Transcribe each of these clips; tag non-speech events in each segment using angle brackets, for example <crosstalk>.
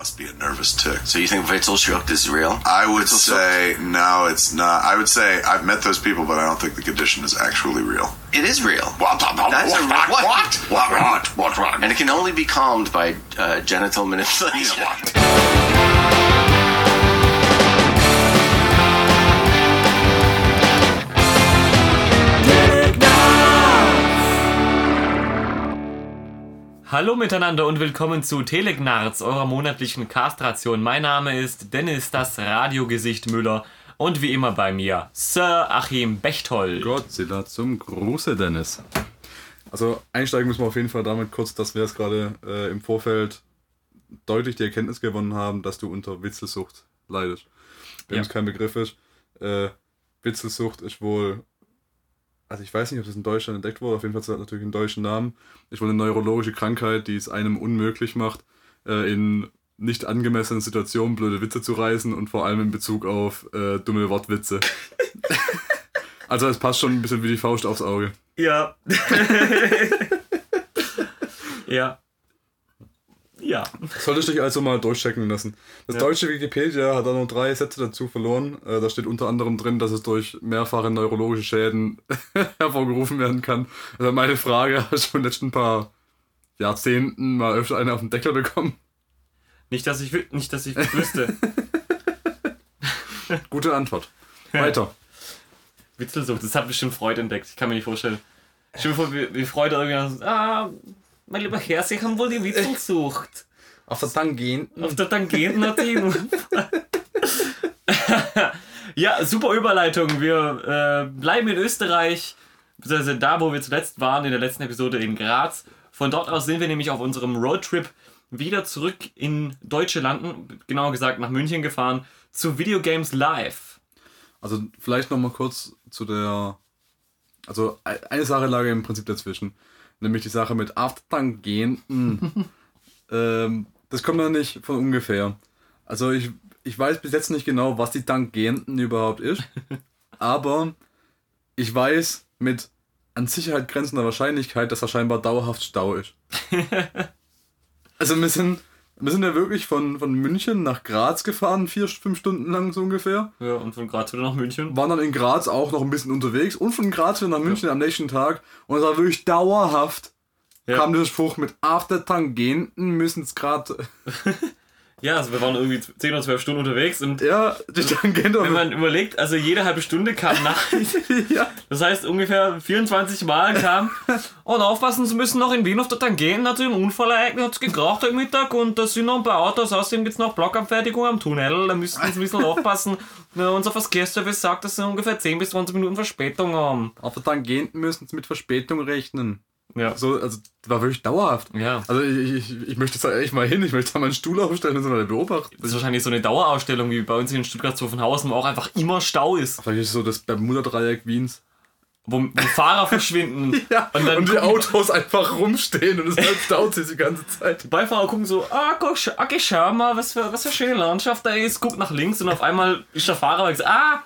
Must be a nervous tick. So you think Witzelschlucht is real? I would say no, it's not. I would say I've met those people, but I don't think the condition is actually real. It is real. What? That's a what? what? What? What? What? What? What? And it can only be calmed by uh, genital manipulation. <laughs> Hallo miteinander und willkommen zu Telegnarz, eurer monatlichen Castration. Mein Name ist Dennis, das Radiogesicht Müller und wie immer bei mir Sir Achim Bechtold. Godzilla zum Gruße, Dennis. Also einsteigen müssen wir auf jeden Fall damit kurz, dass wir es gerade äh, im Vorfeld deutlich die Erkenntnis gewonnen haben, dass du unter Witzelsucht leidest. Wenn Ja. es kein Begriff ist, äh, Witzelsucht ist wohl, also ich weiß nicht, ob das in Deutschland entdeckt wurde, auf jeden Fall hat es natürlich einen deutschen Namen, ist wohl eine neurologische Krankheit, die es einem unmöglich macht, äh, in nicht angemessenen Situationen blöde Witze zu reißen und vor allem in Bezug auf äh, dumme Wortwitze. <laughs> also es passt schon ein bisschen wie die Faust aufs Auge. Ja. <laughs> ja. Ja. Solltest dich also mal durchchecken lassen. Das Ja. deutsche Wikipedia hat da nur drei Sätze dazu verloren. Äh, Da steht unter anderem drin, dass es durch mehrfache neurologische Schäden <laughs> hervorgerufen werden kann. Also meine Frage, <laughs> hast du in den letzten paar Jahrzehnten mal öfter eine auf den Deckel bekommen? Nicht, dass ich, nicht, dass ich wüsste. <laughs> Gute Antwort. Weiter. Witzelsucht, das hat bestimmt Freud entdeckt. Ich kann mir nicht vorstellen. Stell dir vor, wie, wie Freud irgendwie sagt, ah, mein lieber Herr, Sie haben wohl die Witzelsucht. Auf der Tangenten. Auf der Tangenten hat <laughs> Ja, super Überleitung. Wir äh, bleiben in Österreich, beziehungsweise da, wo wir zuletzt waren, in der letzten Episode in Graz. Von dort aus sind wir nämlich auf unserem Roadtrip wieder zurück in deutsche Landen, genauer gesagt nach München gefahren, zu Videogames Live. Also vielleicht nochmal kurz zu der... Also e- eine Sache lag im Prinzip dazwischen. Nämlich die Sache mit Aftertangenten. <laughs> ähm, das kommt dann nicht von ungefähr. Also ich, ich weiß bis jetzt nicht genau, was die Tangenten überhaupt ist. <laughs> aber ich weiß mit an Sicherheit grenzender Wahrscheinlichkeit, dass da scheinbar dauerhaft Stau ist. <laughs> also wir sind, wir sind ja wirklich von, von München nach Graz gefahren, vier, fünf Stunden lang so ungefähr Ja, und von Graz wieder nach München. waren dann in Graz auch noch ein bisschen unterwegs und von Graz wieder nach München am nächsten Tag und es war wirklich dauerhaft. Ja. Kam der Spruch mit After Tangenten müssen es gerade. <laughs> Ja, also wir waren irgendwie 10 oder 12 Stunden unterwegs und Ja, die Tangente. wenn man überlegt, also jede halbe Stunde kam Nachricht. <laughs> ja. Das heißt, ungefähr 24 Mal kam, <laughs> oh, und aufpassen, Sie müssen noch in Wien auf der Tangenten, hat sich ein Unfall ereignet, hat es gekracht heute Mittag und da sind noch ein paar Autos, außerdem gibt es noch Blockabfertigung am Tunnel, da müssen Sie ein bisschen <laughs> aufpassen. Na, unser Verkehrsservice sagt, dass Sie ungefähr 10 bis 20 Minuten Verspätung haben. Auf der Tangenten müssen es mit Verspätung rechnen. Ja. So, also das war wirklich dauerhaft. Ja. Also ich, ich, ich möchte da echt mal hin, ich möchte da mal einen Stuhl aufstellen und so mal beobachten. Das ist wahrscheinlich so eine Dauerausstellung wie bei uns hier in Stuttgart-Zuffenhausen, wo auch einfach immer Stau ist, Vielleicht ist so das Bermuda-Dreieck Wiens. wo, wo Fahrer verschwinden. <laughs> Ja, Und dann und die Autos einfach rumstehen und es halt staut sich die ganze Zeit. Die Beifahrer gucken so, ah, guck, okay, schau mal, was für, was für schöne Landschaft da ist. Guckt nach links und auf einmal ist der Fahrer sagt, ah,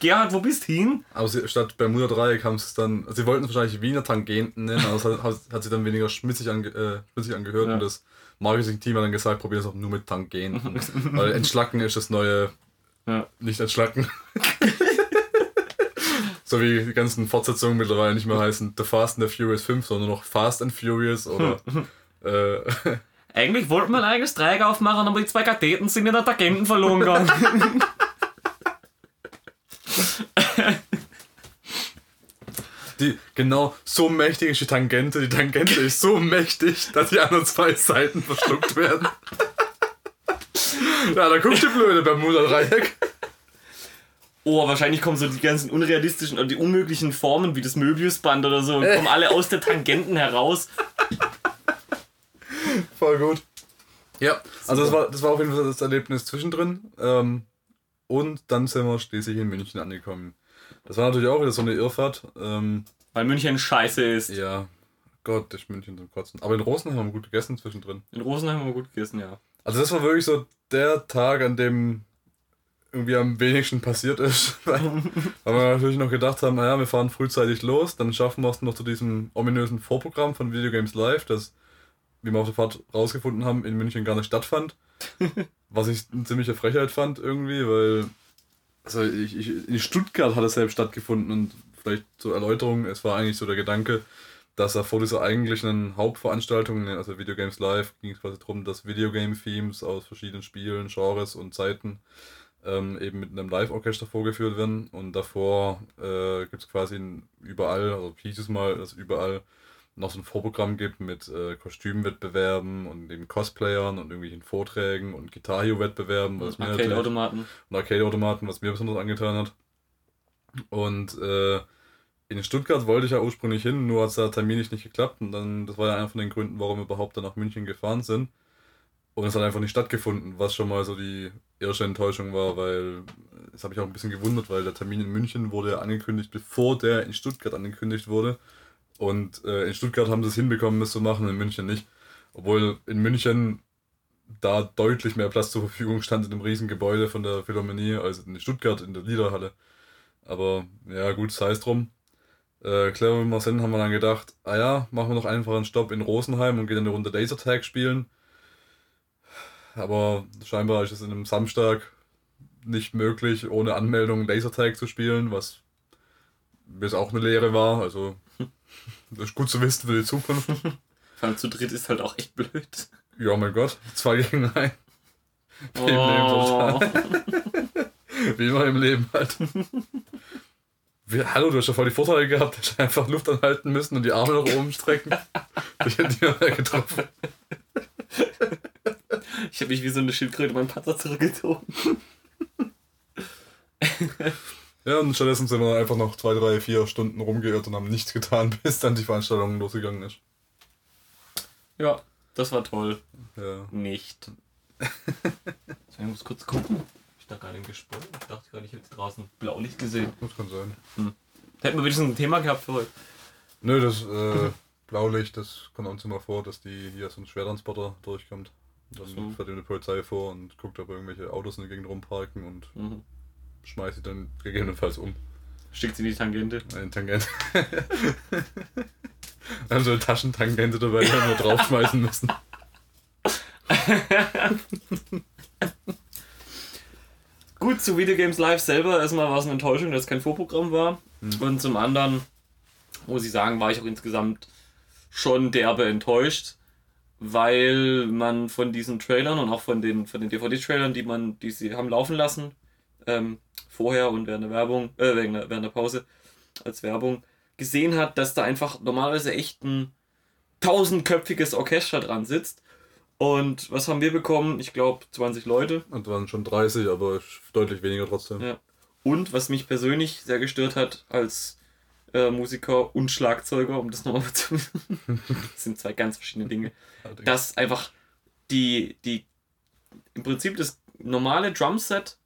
Gerhard, wo bist du hin? Aber sie, statt Bermuda Dreieck haben sie es dann, also sie wollten es wahrscheinlich Wiener Tangenten nennen, aber es hat, hat, sich dann weniger schmitzig, ange, äh, schmitzig angehört Ja. und das Marketing-Team hat dann gesagt, probier es auch nur mit Tangenten. <laughs> Weil Entschlacken ist das neue, Ja. nicht Entschlacken. <laughs> so wie die ganzen Fortsetzungen mittlerweile nicht mehr heißen The Fast and the Furious 5, sondern noch Fast and Furious oder äh, <laughs> Eigentlich wollten wir ein eigenes Dreieck aufmachen, aber die zwei Katheten sind in der Tangenten verloren gegangen. Die, genau, so mächtig ist die Tangente. Die Tangente ist so mächtig, dass die anderen zwei Seiten verschluckt werden. ja, da guckst du blöde Bermuda-Dreieck. oh, wahrscheinlich kommen so die ganzen unrealistischen oder die unmöglichen Formen wie das Möbiusband oder so, kommen alle aus der Tangenten heraus. Voll gut. Ja, also das war, das war auf jeden Fall das Erlebnis zwischendrin. Ähm, und dann sind wir schließlich in München angekommen. Das war natürlich auch wieder so eine Irrfahrt. Ähm, Weil München scheiße ist. ja, Gott, ist München zum Kotzen. Aber in Rosenheim haben wir gut gegessen zwischendrin. In Rosenheim haben wir gut gegessen, ja. Also das war wirklich so der Tag, an dem irgendwie am wenigsten passiert ist. <laughs> weil, weil wir natürlich noch gedacht haben, naja, wir fahren frühzeitig los, dann schaffen wir es noch zu diesem ominösen Vorprogramm von Videogames Live, das, wie wir auf der Fahrt rausgefunden haben, in München gar nicht stattfand. <laughs> Was ich eine ziemliche Frechheit fand irgendwie, weil also ich, ich, in Stuttgart hat es selbst stattgefunden und vielleicht zur Erläuterung, es war eigentlich so der Gedanke, dass er vor dieser eigentlichen Hauptveranstaltung, also Videogames Live, ging es quasi darum, dass Videogame-Themes aus verschiedenen Spielen, Genres und Zeiten ähm, eben mit einem Live-Orchester vorgeführt werden. Und davor äh, gibt es quasi überall, also hieß es mal, dass überall noch so ein Vorprogramm gibt mit äh, Kostümwettbewerben und den Cosplayern und irgendwelchen Vorträgen und Guitar Hero-Wettbewerben. Arcade-Automaten. Und Arcade-Automaten, was mir besonders angetan hat. Und äh, in Stuttgart wollte ich ja ursprünglich hin, nur hat der Termin nicht geklappt. Und dann, das war ja einer von den Gründen, warum wir überhaupt dann nach München gefahren sind. Und es hat einfach nicht stattgefunden, was schon mal so die erste Enttäuschung war, weil das habe ich auch ein bisschen gewundert, weil der Termin in München wurde ja angekündigt, bevor der in Stuttgart angekündigt wurde. Und äh, in Stuttgart haben sie es hinbekommen, das zu machen, in München nicht. Obwohl in München da deutlich mehr Platz zur Verfügung stand in dem riesen Gebäude von der Philharmonie als in Stuttgart in der Liederhalle. Aber ja, gut, sei es drum. Äh, Clever Marcel haben wir dann gedacht, ah ja, machen wir noch einfach einen Stopp in Rosenheim und gehen eine Runde Lasertag spielen. Aber scheinbar ist es in einem Samstag nicht möglich, ohne Anmeldung Lasertag zu spielen, was bis auch eine Lehre war. Also das ist gut zu wissen für die Zukunft. <laughs> Vor allem zu dritt ist halt auch echt blöd. Ja, mein Gott, zwei gegen ein. Wie Oh. <laughs> Wie immer im Leben halt. Wie, hallo, du hast ja voll die Vorteile gehabt, du hast einfach Luft anhalten müssen und die Arme nach oben strecken. Ich hätte die mehr getroffen. Ich habe mich wie so eine Schildkröte meinen Panzer zurückgezogen. Ja, und stattdessen sind wir einfach noch zwei, drei, vier Stunden rumgeirrt und haben nichts getan, <laughs> bis dann die Veranstaltung losgegangen ist. Ja, das war toll. Ja. Nicht. <laughs> Ich muss kurz gucken. Ich da gerade im Gespräch. Ich dachte gerade, ich hätte draußen Blaulicht gesehen. Das kann sein. Hätten wir wenigstens ein Thema gehabt für heute. Nö, das äh, <laughs> Blaulicht, das kommt uns immer vor, dass die hier so ein Schwertransporter durchkommt. Dann So. fährt ihm die Polizei vor und guckt, ob irgendwelche Autos in der Gegend rumparken und Mhm. Schmeißt sie dann gegebenenfalls um. Schickt sie in die Tangente. Eine Tangente. <laughs> Dann so eine Taschentangente dabei, die wir nur draufschmeißen müssen. <laughs> Gut, zu Videogames Live selber. Erstmal war es eine Enttäuschung, dass es kein Vorprogramm war. Und zum anderen, muss ich sagen, war ich auch insgesamt schon derbe enttäuscht, weil man von diesen Trailern und auch von den, von den DVD-Trailern, die man, die sie haben laufen lassen, ähm, vorher und während der Werbung, äh, während der, während der Pause als Werbung, gesehen hat, dass da einfach normalerweise echt ein tausendköpfiges Orchester dran sitzt. Und was haben wir bekommen? Ich glaube 20 Leute. Und waren schon 30, aber deutlich weniger trotzdem. Ja. Und was mich persönlich sehr gestört hat als äh, Musiker und Schlagzeuger, um das nochmal <laughs> zu das sind zwei ganz verschiedene Dinge, dass einfach die, die im Prinzip das normale Drumset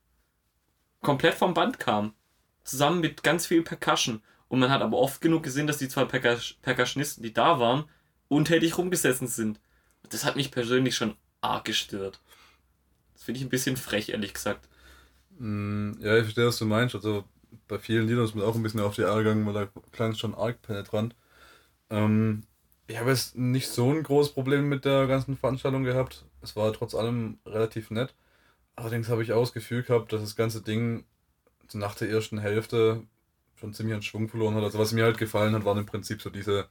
komplett vom Band kam. Zusammen mit ganz viel Percussion. Und man hat aber oft genug gesehen, dass die zwei Percus Percussionisten, die da waren, untätig rumgesessen sind. Das hat mich persönlich schon arg gestört. Das finde ich ein bisschen frech, ehrlich gesagt. Mm, Ja, ich verstehe, was du meinst. Also bei vielen Liedern ist mir auch ein bisschen auf die Eier gegangen, weil da klang es schon arg penetrant. Ähm, ich habe jetzt nicht so ein großes Problem mit der ganzen Veranstaltung gehabt. Es war trotz allem relativ nett. Allerdings habe ich auch das Gefühl gehabt, dass das ganze Ding nach der ersten Hälfte schon ziemlich an Schwung verloren hat. Also was mir halt gefallen hat, waren im Prinzip so diese,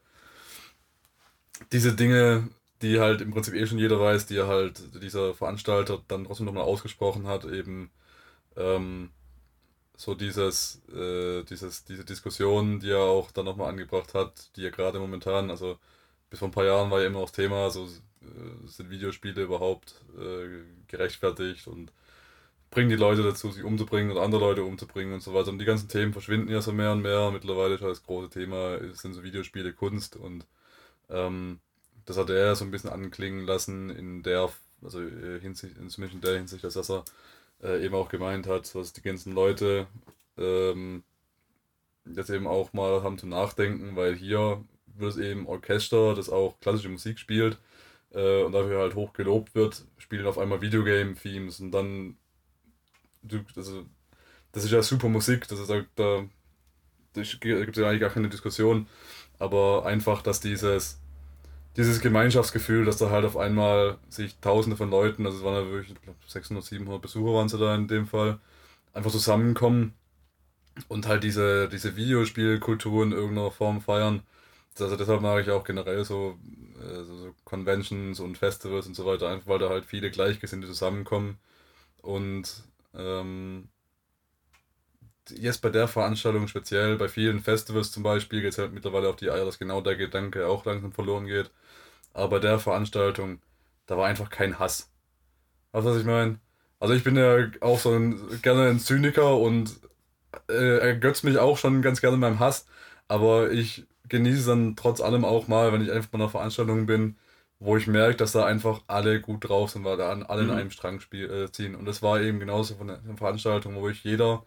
diese Dinge, die halt im Prinzip eh schon jeder weiß, die halt dieser Veranstalter dann trotzdem nochmal ausgesprochen hat, eben ähm, so dieses, äh, dieses, diese Diskussion, die er auch dann nochmal angebracht hat, die er gerade momentan, also bis vor ein paar Jahren war ja immer das Thema, so sind Videospiele überhaupt äh, gerechtfertigt und bringen die Leute dazu, sich umzubringen und andere Leute umzubringen und so weiter. Und die ganzen Themen verschwinden ja so mehr und mehr. Mittlerweile ist das große Thema, sind so Videospiele Kunst und ähm, das hat er so ein bisschen anklingen lassen in der, also äh, Hinsicht, in zumindest in der Hinsicht, dass er äh, eben auch gemeint hat, dass die ganzen Leute ähm, jetzt eben auch mal haben zum Nachdenken, weil hier wird es eben Orchester, das auch klassische Musik spielt äh, und dafür halt hoch gelobt wird, spielen auf einmal Videogame-Themes und dann, also, das ist ja super Musik, das ist da, da, da gibt es ja eigentlich gar keine Diskussion, aber einfach, dass dieses dieses Gemeinschaftsgefühl, dass da halt auf einmal sich tausende von Leuten, also es waren ja wirklich, ich glaube 600, 700 Besucher waren sie da in dem Fall, einfach zusammenkommen und halt diese, diese Videospielkultur in irgendeiner Form feiern. Also deshalb mag ich auch generell so, äh, so, Conventions und Festivals und so weiter, einfach weil da halt viele Gleichgesinnte zusammenkommen. Und ähm, jetzt bei der Veranstaltung speziell, bei vielen Festivals zum Beispiel, geht es halt mittlerweile auf die Eier, dass genau der Gedanke auch langsam verloren geht. Aber bei der Veranstaltung, da war einfach kein Hass. Weißt du, was ich meine? Also ich bin ja auch so ein, gerne ein Zyniker und äh, ergötzt mich auch schon ganz gerne beim Hass, aber ich genieße dann trotz allem auch mal, wenn ich einfach bei einer Veranstaltung bin, wo ich merke, dass da einfach alle gut drauf sind, weil da alle in Mhm. einem Strang spiel, äh, ziehen. Und das war eben genauso von der von der Veranstaltung, wo ich jeder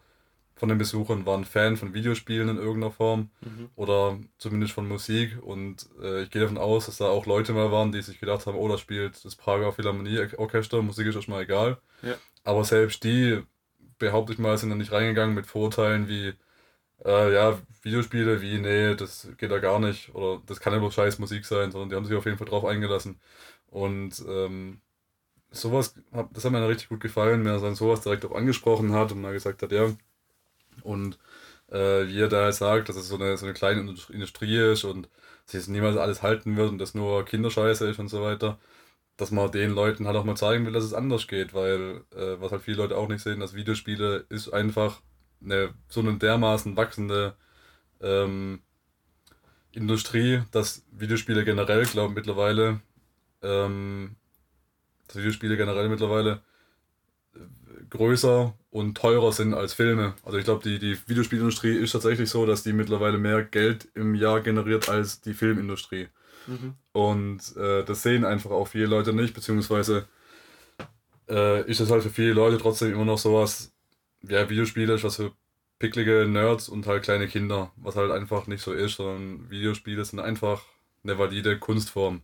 von den Besuchern war ein Fan von Videospielen in irgendeiner Form Mhm. oder zumindest von Musik und äh, ich gehe davon aus, dass da auch Leute mal waren, die sich gedacht haben, oh, da spielt das Prager Philharmonie-Orchester, Musik ist erstmal egal. Ja. Aber selbst die, behaupte ich mal, sind da nicht reingegangen mit Vorurteilen wie, äh, ja, Videospiele, wie, nee, das geht da gar nicht oder das kann ja bloß scheiß Musik sein, sondern die haben sich auf jeden Fall drauf eingelassen. Und ähm, sowas, das hat mir dann richtig gut gefallen, wenn er dann sowas direkt auch angesprochen hat und mal gesagt hat, ja, und äh, wie er da halt sagt, dass es so eine, so eine kleine Indust- Industrie ist und sich es niemals alles halten wird und das nur Kinderscheiße ist und so weiter, dass man den Leuten halt auch mal zeigen will, dass es anders geht, weil äh, was halt viele Leute auch nicht sehen, dass Videospiele ist einfach eine so eine dermaßen wachsende ähm, Industrie, dass Videospiele generell, glaube ich, mittlerweile, ähm, dass Videospiele generell mittlerweile äh, größer und teurer sind als Filme. Also ich glaube, die, die Videospielindustrie ist tatsächlich so, dass die mittlerweile mehr Geld im Jahr generiert als die Filmindustrie. Mhm. Und äh, das sehen einfach auch viele Leute nicht, beziehungsweise äh, ist es halt für viele Leute trotzdem immer noch sowas, ja, Videospiele ist was für picklige Nerds und halt kleine Kinder, was halt einfach nicht so ist, sondern Videospiele sind einfach eine valide Kunstform.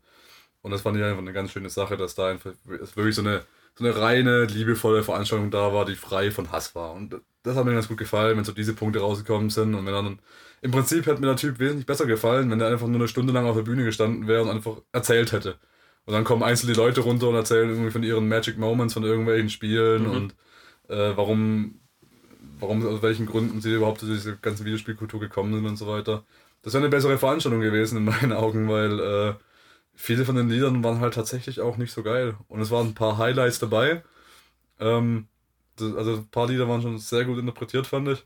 Und das fand ich einfach eine ganz schöne Sache, dass da einfach wirklich so eine, so eine reine, liebevolle Veranstaltung da war, die frei von Hass war. Und das hat mir ganz gut gefallen, wenn so diese Punkte rausgekommen sind und wenn dann im Prinzip hätte mir der Typ wesentlich besser gefallen, wenn der einfach nur eine Stunde lang auf der Bühne gestanden wäre und einfach erzählt hätte. Und dann kommen einzelne Leute runter und erzählen irgendwie von ihren Magic Moments, von irgendwelchen Spielen Mhm. und äh, warum, warum, aus welchen Gründen sie überhaupt zu dieser ganzen Videospielkultur gekommen sind und so weiter. Das wäre eine bessere Veranstaltung gewesen in meinen Augen, weil äh, viele von den Liedern waren halt tatsächlich auch nicht so geil. Und es waren ein paar Highlights dabei. Ähm, das, also ein paar Lieder waren schon sehr gut interpretiert, fand ich.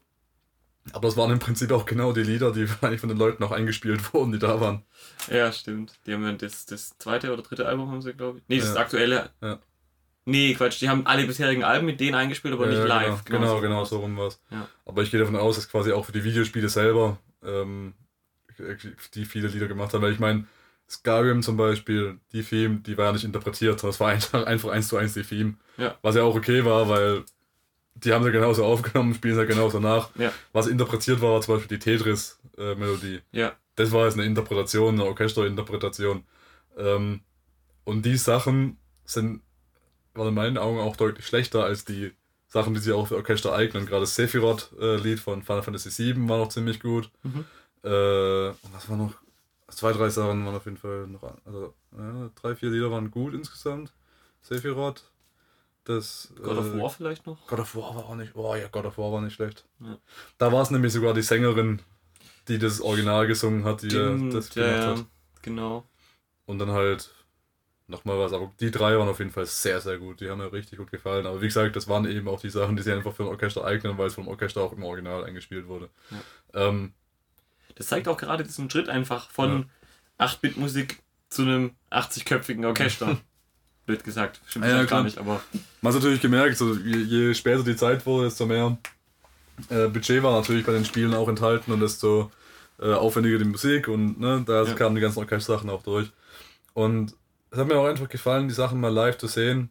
Aber es waren im Prinzip auch genau die Lieder, die <laughs> eigentlich von den Leuten auch eingespielt wurden, die da waren. Ja, stimmt. Die haben ja das, das zweite oder dritte Album haben sie, glaube ich. Nee, das Ja. aktuelle. Ja. Nee, Quatsch, die haben alle bisherigen Alben mit denen eingespielt, aber nicht Ja, live. Genau, genau, so genau, so rum war's. Ja. Aber ich gehe davon aus, dass quasi auch für die Videospiele selber ähm, die viele Lieder gemacht haben. Weil ich meine, Skyrim zum Beispiel, die Theme, die war ja nicht interpretiert, sondern es war einfach, <laughs> einfach eins zu eins die Theme. Ja. Was ja auch okay war, weil die haben sie genauso aufgenommen, spielen sie genauso nach. Ja. Was interpretiert war, war zum Beispiel die Tetris-Melodie. Ja, das war jetzt eine Interpretation, eine Orchesterinterpretation. Ähm, und die Sachen sind, waren in meinen Augen auch deutlich schlechter als die Sachen, die sie auch für Orchester eignen. Gerade das Sephiroth-Lied von Final Fantasy VII war noch ziemlich gut. Mhm. Äh, und was war noch? Zwei, drei Sachen waren auf jeden Fall noch, also ja, drei, vier Lieder waren gut insgesamt. Sephiroth, das. God of äh, War vielleicht noch. God of War war auch nicht. Oh ja, God of War war nicht schlecht. Ja. Da war es nämlich sogar die Sängerin, die das Original gesungen hat, die äh, Stimmt, das gemacht ja, hat. genau. Und dann halt nochmal was. Aber die drei waren auf jeden Fall sehr, sehr gut. Die haben mir richtig gut gefallen. Aber wie gesagt, das waren eben auch die Sachen, die sie einfach für ein Orchester eignen, weil es vom Orchester auch im Original eingespielt wurde. Ähm, Das zeigt auch gerade diesen Schritt einfach von 8-Bit-Musik zu einem 80-köpfigen Orchester. <laughs> Blöd gesagt, stimmt Ja, ja, gar nicht, aber man hat natürlich gemerkt, so, je, je später die Zeit wurde, desto mehr äh, Budget war natürlich bei den Spielen auch enthalten und desto äh, aufwendiger die Musik und ne, da Ja. kamen die ganzen Orchestersachen auch durch. Und es hat mir auch einfach gefallen, die Sachen mal live zu sehen.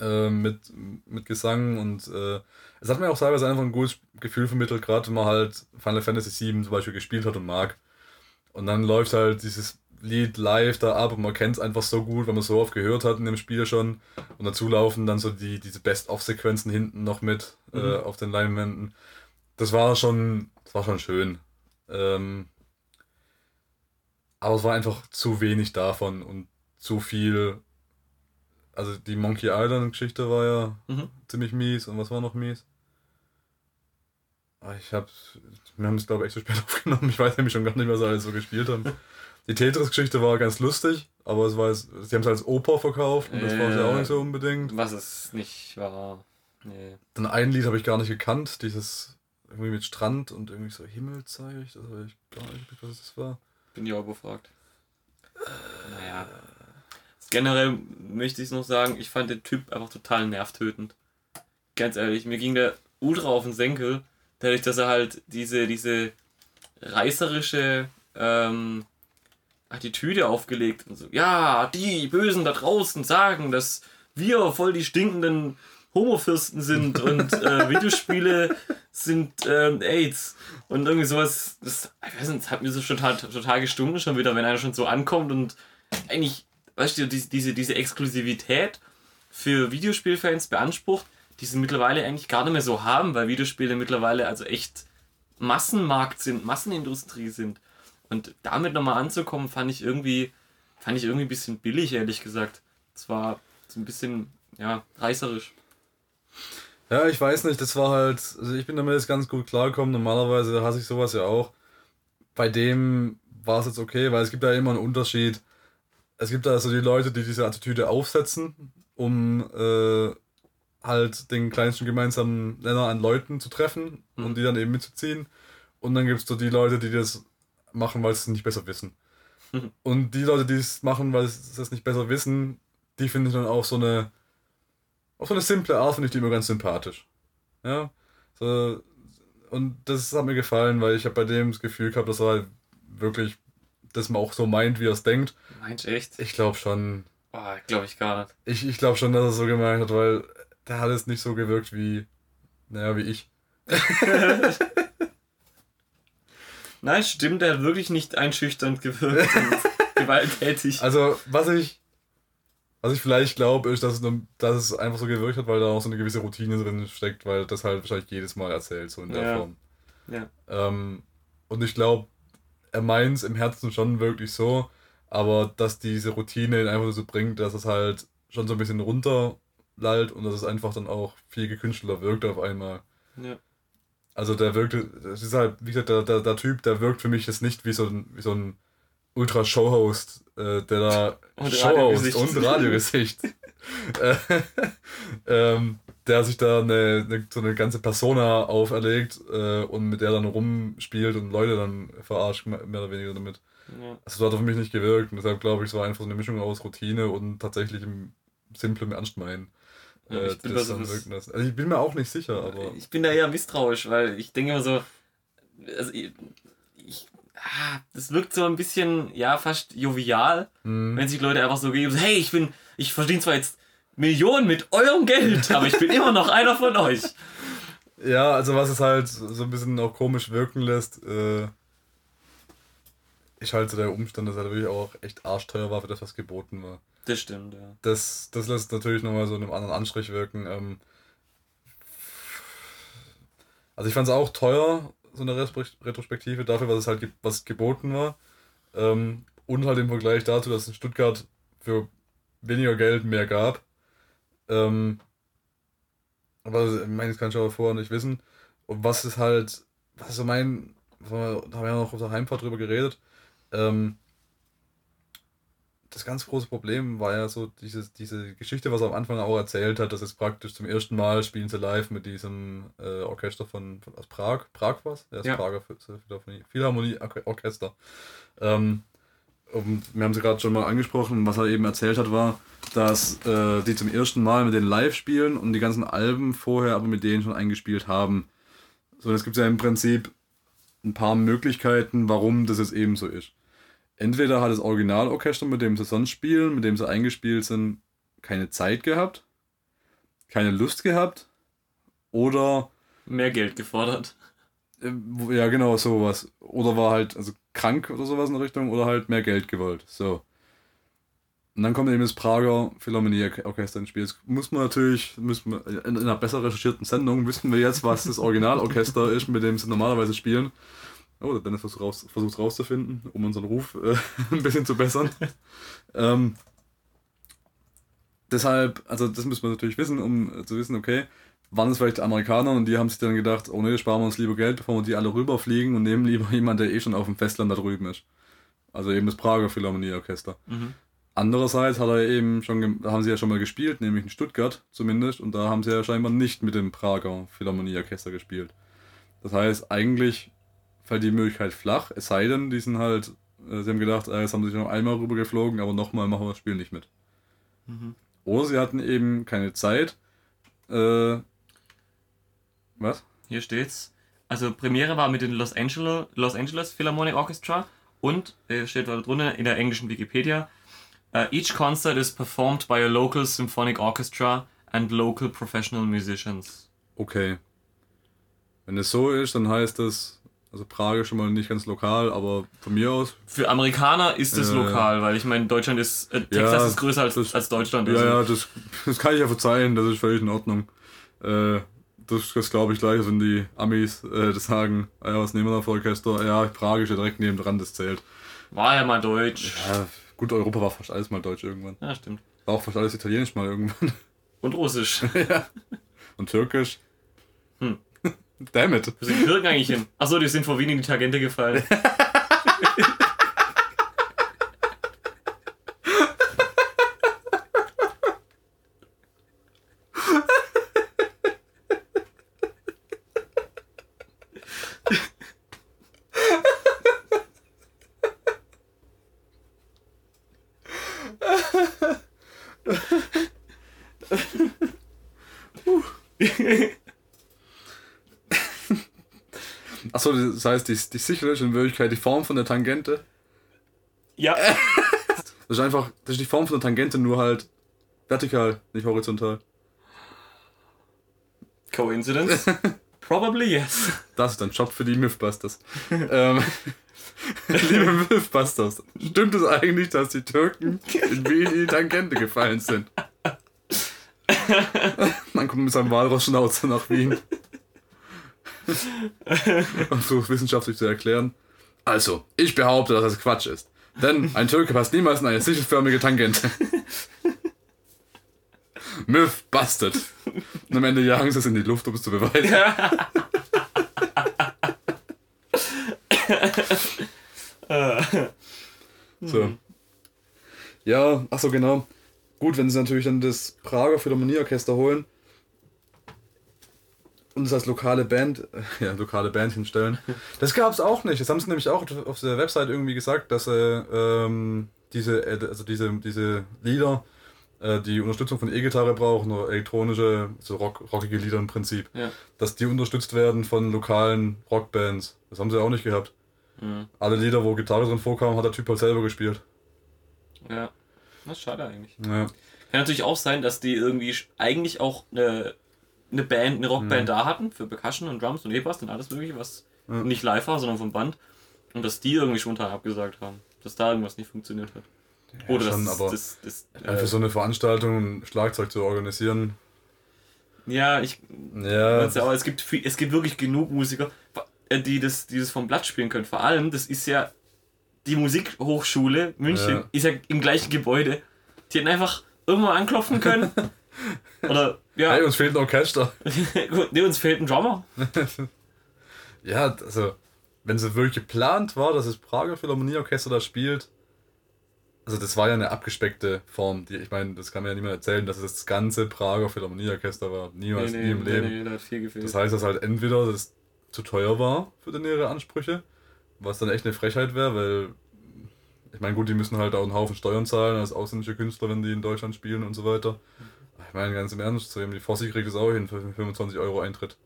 Äh, mit, mit Gesang und äh, es hat mir auch teilweise einfach ein gutes Gefühl vermittelt, gerade wenn man halt Final Fantasy VII zum Beispiel gespielt hat und mag. Und dann läuft halt dieses Lied live da ab und man kennt es einfach so gut, wenn man so oft gehört hat in dem Spiel schon. Und dazu laufen dann so die, diese Best-of-Sequenzen hinten noch mit äh, Mhm. auf den Leinwänden. Das war schon, das war schon schön. Ähm, Aber es war einfach zu wenig davon und zu viel. Also die Monkey Island Geschichte war ja Mhm. ziemlich mies und was war noch mies? Ah, Ich hab, wir haben es glaube ich echt zu spät <laughs> aufgenommen. Ich weiß nämlich schon gar nicht, was sie alles so gespielt haben. Die Tetris-Geschichte war ganz lustig, aber es war, sie haben es als Oper verkauft und das war es ja auch Äh. nicht so unbedingt. Was es nicht war. Nee. Dann ein Lied habe ich gar nicht gekannt, dieses irgendwie mit Strand und irgendwie so Himmelzeug. Das habe ich gar nicht was das war. Bin ich auch gefragt. Naja. Generell möchte ich noch sagen, ich fand den Typ einfach total nervtötend. Ganz ehrlich, mir ging der ultra auf den Senkel, dadurch, dass er halt diese, diese reißerische ähm, Attitüde aufgelegt und so. Ja, die Bösen da draußen sagen, dass wir voll die stinkenden Homofürsten sind <laughs> und äh, Videospiele sind ähm, AIDS. Und irgendwie sowas, das, ich weiß nicht, das hat mir so total, total gestunken schon wieder, wenn einer schon so ankommt und eigentlich, weißt du, diese, diese, Exklusivität für Videospielfans beansprucht, die sie mittlerweile eigentlich gar nicht mehr so haben, weil Videospiele mittlerweile also echt Massenmarkt sind, Massenindustrie sind. Und damit nochmal anzukommen, fand ich irgendwie, fand ich irgendwie ein bisschen billig, ehrlich gesagt. Es war so ein bisschen, ja, reißerisch. Ja, ich weiß nicht, das war halt, also ich bin damit jetzt ganz gut klargekommen. Normalerweise hasse ich sowas ja auch. Bei dem war es jetzt okay, weil es gibt da immer einen Unterschied. Es gibt also die Leute, die diese Attitüde aufsetzen, um äh, halt den kleinsten gemeinsamen Nenner an Leuten zu treffen Mhm. und die dann eben mitzuziehen. Und dann gibt es so die Leute, die das machen, weil sie es nicht besser wissen. Mhm. Und die Leute, die es machen, weil sie es nicht besser wissen, die finde ich dann auch so eine auf so eine simple Art finde ich die immer ganz sympathisch. Ja. So, und das hat mir gefallen, weil ich habe bei dem das Gefühl gehabt, dass er halt wirklich das mal auch so meint, wie er es denkt. Meinst du echt? Ich glaube schon. Boah, glaube ich gar nicht. Ich, ich glaube schon, dass er es so gemeint hat, weil der hat es nicht so gewirkt wie, naja, wie ich. <laughs> Nein, stimmt, er hat wirklich nicht einschüchternd gewirkt und <laughs> gewalttätig. Also, was ich, was ich vielleicht glaube, ist, dass es, dass es einfach so gewirkt hat, weil da auch so eine gewisse Routine drin steckt, weil das halt wahrscheinlich jedes Mal erzählt, so in der Ja. Form. Ja. Ähm, und ich glaube, er meint es im Herzen schon wirklich so, aber dass diese Routine ihn einfach so bringt, dass es halt schon so ein bisschen runterlallt und dass es einfach dann auch viel gekünsteler wirkt auf einmal. Ja. Also der wirkt, das ist halt, wie gesagt, der, der, der Typ, der wirkt für mich jetzt nicht wie so ein, wie so ein Ultra-Showhost, äh, der da <laughs> Und Showhost Radiogesicht. und Radiogesicht, <laughs> äh, <laughs> ähm, der sich da eine, eine, so eine ganze Persona auferlegt äh, und mit der dann rumspielt und Leute dann verarscht, mehr oder weniger damit. Ja. Also das hat auf mich nicht gewirkt und deshalb glaube ich, es war einfach so eine Mischung aus Routine und tatsächlichem simplem Ernstmeinen. Ja, äh, ich bin das dann wirken lassen. Also ich bin mir auch nicht sicher, aber Ich bin da eher misstrauisch, weil ich denke immer so, also ich, ich ah, das wirkt so ein bisschen, ja, fast jovial, Mhm. wenn sich Leute einfach so geben, so, hey, ich bin, ich verdiene zwar jetzt Millionen mit eurem Geld, aber ich bin immer noch einer von euch. Ja, also was es halt so ein bisschen auch komisch wirken lässt, äh, ist halt so der Umstand, dass er natürlich auch echt arschteuer war für das, was geboten war. Das stimmt, ja. Das, das lässt natürlich nochmal so einen anderen Anstrich wirken. Ähm, also ich fand es auch teuer, so eine Retro- Retrospektive, dafür, was es halt was geboten war. Ähm, und halt im Vergleich dazu, dass es in Stuttgart für weniger Geld mehr gab. Ähm, aber ich meine, das kann ich aber vorher nicht wissen. Und was ist halt, was ist so mein, da haben wir ja noch auf der Heimfahrt drüber geredet, ähm, das ganz große Problem war ja so diese, diese Geschichte, was er am Anfang auch erzählt hat, dass es praktisch zum ersten Mal spielen sie live mit diesem äh, Orchester von, von aus Prag. Prag was? Er ist Ja. Prager Phil- Philharmonie, Philharmonie Orche- Orchester. Ähm, und wir haben sie gerade schon mal angesprochen, was er eben erzählt hat, war, dass äh, die zum ersten Mal mit denen live spielen und die ganzen Alben vorher aber mit denen schon eingespielt haben. So, es gibt ja im Prinzip ein paar Möglichkeiten, warum das jetzt eben so ist. Entweder hat das Originalorchester, mit dem sie sonst spielen, mit dem sie eingespielt sind, keine Zeit gehabt, keine Lust gehabt, oder Mehr Geld gefordert. äh, ja, genau, sowas. Oder war halt also krank oder sowas in der Richtung oder halt mehr Geld gewollt. So. Und dann kommt eben das Prager Philharmonie-Orchester ins Spiel. Jetzt muss man natürlich, müssen wir, in, in einer besser recherchierten Sendung wüssten wir jetzt, was das Originalorchester ist, mit dem sie normalerweise spielen. Oh, der Dennis versucht, raus, versucht rauszufinden, um unseren Ruf äh, <laughs> ein bisschen zu bessern. ähm, deshalb, also das müssen wir natürlich wissen, um zu wissen, okay, waren es vielleicht Amerikaner und die haben sich dann gedacht, oh ne, sparen wir uns lieber Geld, bevor wir die alle rüberfliegen und nehmen lieber <laughs> jemanden, der eh schon auf dem Festland da drüben ist. Also eben das Prager Philharmonieorchester. Mhm. Andererseits hat er eben schon, haben sie ja schon mal gespielt, nämlich in Stuttgart zumindest, und da haben sie ja scheinbar nicht mit dem Prager Philharmonieorchester gespielt. Das heißt, eigentlich fällt die Möglichkeit flach, es sei denn, die sind halt, äh, sie haben gedacht, äh, jetzt haben sie sich noch einmal rübergeflogen, aber nochmal machen wir das Spiel nicht mit. Oder sie hatten eben keine Zeit. Äh, was? Hier steht's. Also Premiere war mit den Los Angeles, Los Angeles Philharmonic Orchestra und äh, steht da drunter in der englischen Wikipedia. Uh, each concert is performed by a local symphonic orchestra and local professional musicians. Okay. Wenn es so ist, dann heißt das, also Prag ist schon mal nicht ganz lokal, aber von mir aus Für Amerikaner ist es ja. lokal, weil ich meine, Deutschland ist, äh, Texas Ja, ist größer als, das- als Deutschland. Ja, also- ja, das, <laughs> das kann ich ja verzeihen, das ist völlig in Ordnung. Äh, das das glaube ich gleich, wenn die Amis äh, das sagen, ah ja, was nehmen wir da für Orchester? Ja, Prag ist ja direkt neben dran, das zählt. War ja mal Deutsch. Ja, gut, Europa war fast alles mal deutsch irgendwann. Ja, stimmt. War auch fast alles italienisch mal irgendwann. <laughs> Und Russisch. <laughs> Und türkisch. Hm. <laughs> Damn it. Wo sind die Türken eigentlich hin? Achso, die sind vor die Tangente gefallen. Achso, das heißt, die, die sichere ist in Wirklichkeit die Form von der Tangente. ja. <laughs> Das ist einfach, das ist die Form von der Tangente, nur halt vertikal, nicht horizontal. Coincidence? <laughs> Probably yes. Das ist ein Job für die Mythbusters. <laughs> ähm, liebe Mythbusters, stimmt es eigentlich, dass die Türken in Wien in die Tangente gefallen sind? Man kommt mit seinem Walrossschnauzer nach Wien. <laughs> um so wissenschaftlich zu erklären. Also, ich behaupte, dass das Quatsch ist. Denn ein Türke passt niemals in eine sichelförmige Tangente. <laughs> Myth busted. Und am Ende jagen sie es in die Luft, um es zu beweisen. <laughs> So. Ja, ach so genau. Gut, wenn sie natürlich dann das Prager Philharmonieorchester holen und es als lokale Band, äh, <laughs> ja, lokale Band hinstellen. Das gab es auch nicht. Das haben sie nämlich auch auf der Website irgendwie gesagt, dass sie ähm, diese, äh, also diese, diese Lieder äh, die Unterstützung von E-Gitarre brauchen oder elektronische, so rock, rockige Lieder im Prinzip, Ja. dass die unterstützt werden von lokalen Rockbands. Das haben sie auch nicht gehabt. Mhm. Alle Lieder, wo Gitarre drin vorkam, hat der Typ halt selber gespielt. Ja. Das ist schade eigentlich. Ja. Kann natürlich auch sein, dass die irgendwie eigentlich auch eine, eine Band, eine Rockband da hatten für Percussion und Drums und E-Bass und alles mögliche, was Ja. nicht live war, sondern vom Band. Und dass die irgendwie spontan abgesagt haben. Dass da irgendwas nicht funktioniert hat. Oder schon, dass aber das, das, Ja, äh, für so eine Veranstaltung ein Schlagzeug zu organisieren. ja, ich Ja, aber es gibt, viel, es gibt wirklich genug Musiker, äh, die das, die das vom Blatt spielen können. Vor allem, das ist ja die Musikhochschule München, Ja. ist ja im gleichen Gebäude. Die hätten einfach irgendwo anklopfen können. <laughs> Oder, ja, hey, uns fehlt ein Orchester. <laughs> nee, uns fehlt ein Drummer. <laughs> Ja, also, wenn es wirklich geplant war, dass das Prager Philharmonieorchester da spielt, also das war ja eine abgespeckte Form. Die, ich meine, das kann mir ja niemand erzählen, dass es das ganze Prager Philharmonieorchester war. Niemals, nie im Leben. nee, da hat viel gefehlt. Das heißt, dass halt entweder das zu teuer war für den ihre Ansprüche, was dann echt eine Frechheit wäre, weil ich meine, gut, die müssen halt auch einen Haufen Steuern zahlen als ausländische Künstler, wenn die in Deutschland spielen und so weiter. Ich meine, ganz im Ernst, eben die Fossi kriegt es auch hin für 25 Euro Eintritt.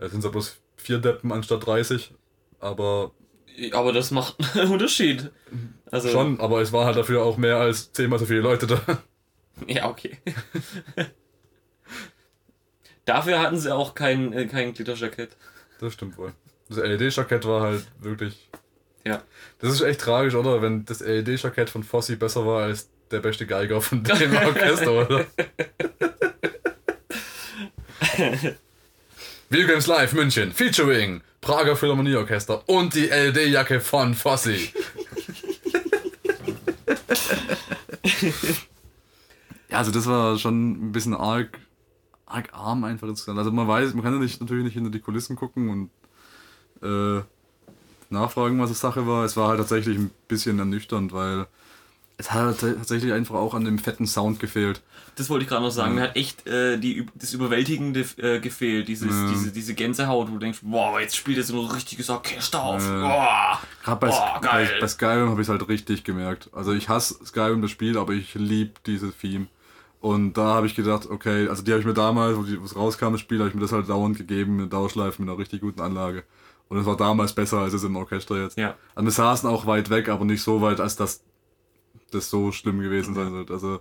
Jetzt sind es bloß vier Deppen anstatt 30, aber aber das macht <laughs> einen Unterschied. Also, schon, aber es waren halt dafür auch mehr als zehnmal so viele Leute da. <laughs> Ja, okay. Dafür hatten sie auch kein, äh, kein Glitterjackett. Das stimmt wohl. Das LED-Jackett war halt wirklich. Ja. Das ist echt tragisch, oder? Wenn das LED-Jackett von Fossi besser war als der beste Geiger von dem <laughs> Orchester, oder? Videogames Live München featuring Prager Philharmonieorchester und die LD-Jacke von Fossi. ja, also das war schon ein bisschen arg, arg arm einfach insgesamt. Also man weiß, man kann ja nicht, natürlich nicht hinter die Kulissen gucken und äh, nachfragen, was die Sache war. Es war halt tatsächlich ein bisschen ernüchternd, weil es hat tatsächlich einfach auch an dem fetten Sound gefehlt. Das wollte ich gerade noch sagen. Mir hat echt äh, die, das Überwältigende äh, gefehlt. Dieses, Ja. diese, diese Gänsehaut, wo du denkst, wow, jetzt spielt er so ein richtiges Orchester auf. Ja. Boah. Gerade bei, bei, geil. bei Skyrim habe ich es halt richtig gemerkt. Also ich hasse Skyrim das Spiel, aber ich liebe dieses Theme. Und da habe ich gedacht, okay, also die habe ich mir damals, wo es rauskam, das Spiel, habe ich mir das halt dauernd gegeben, eine Dauerschleife mit einer richtig guten Anlage. Und es war damals besser als es im Orchester jetzt. Ja. Also wir saßen auch weit weg, aber nicht so weit, als dass das so schlimm gewesen sein sollte. Also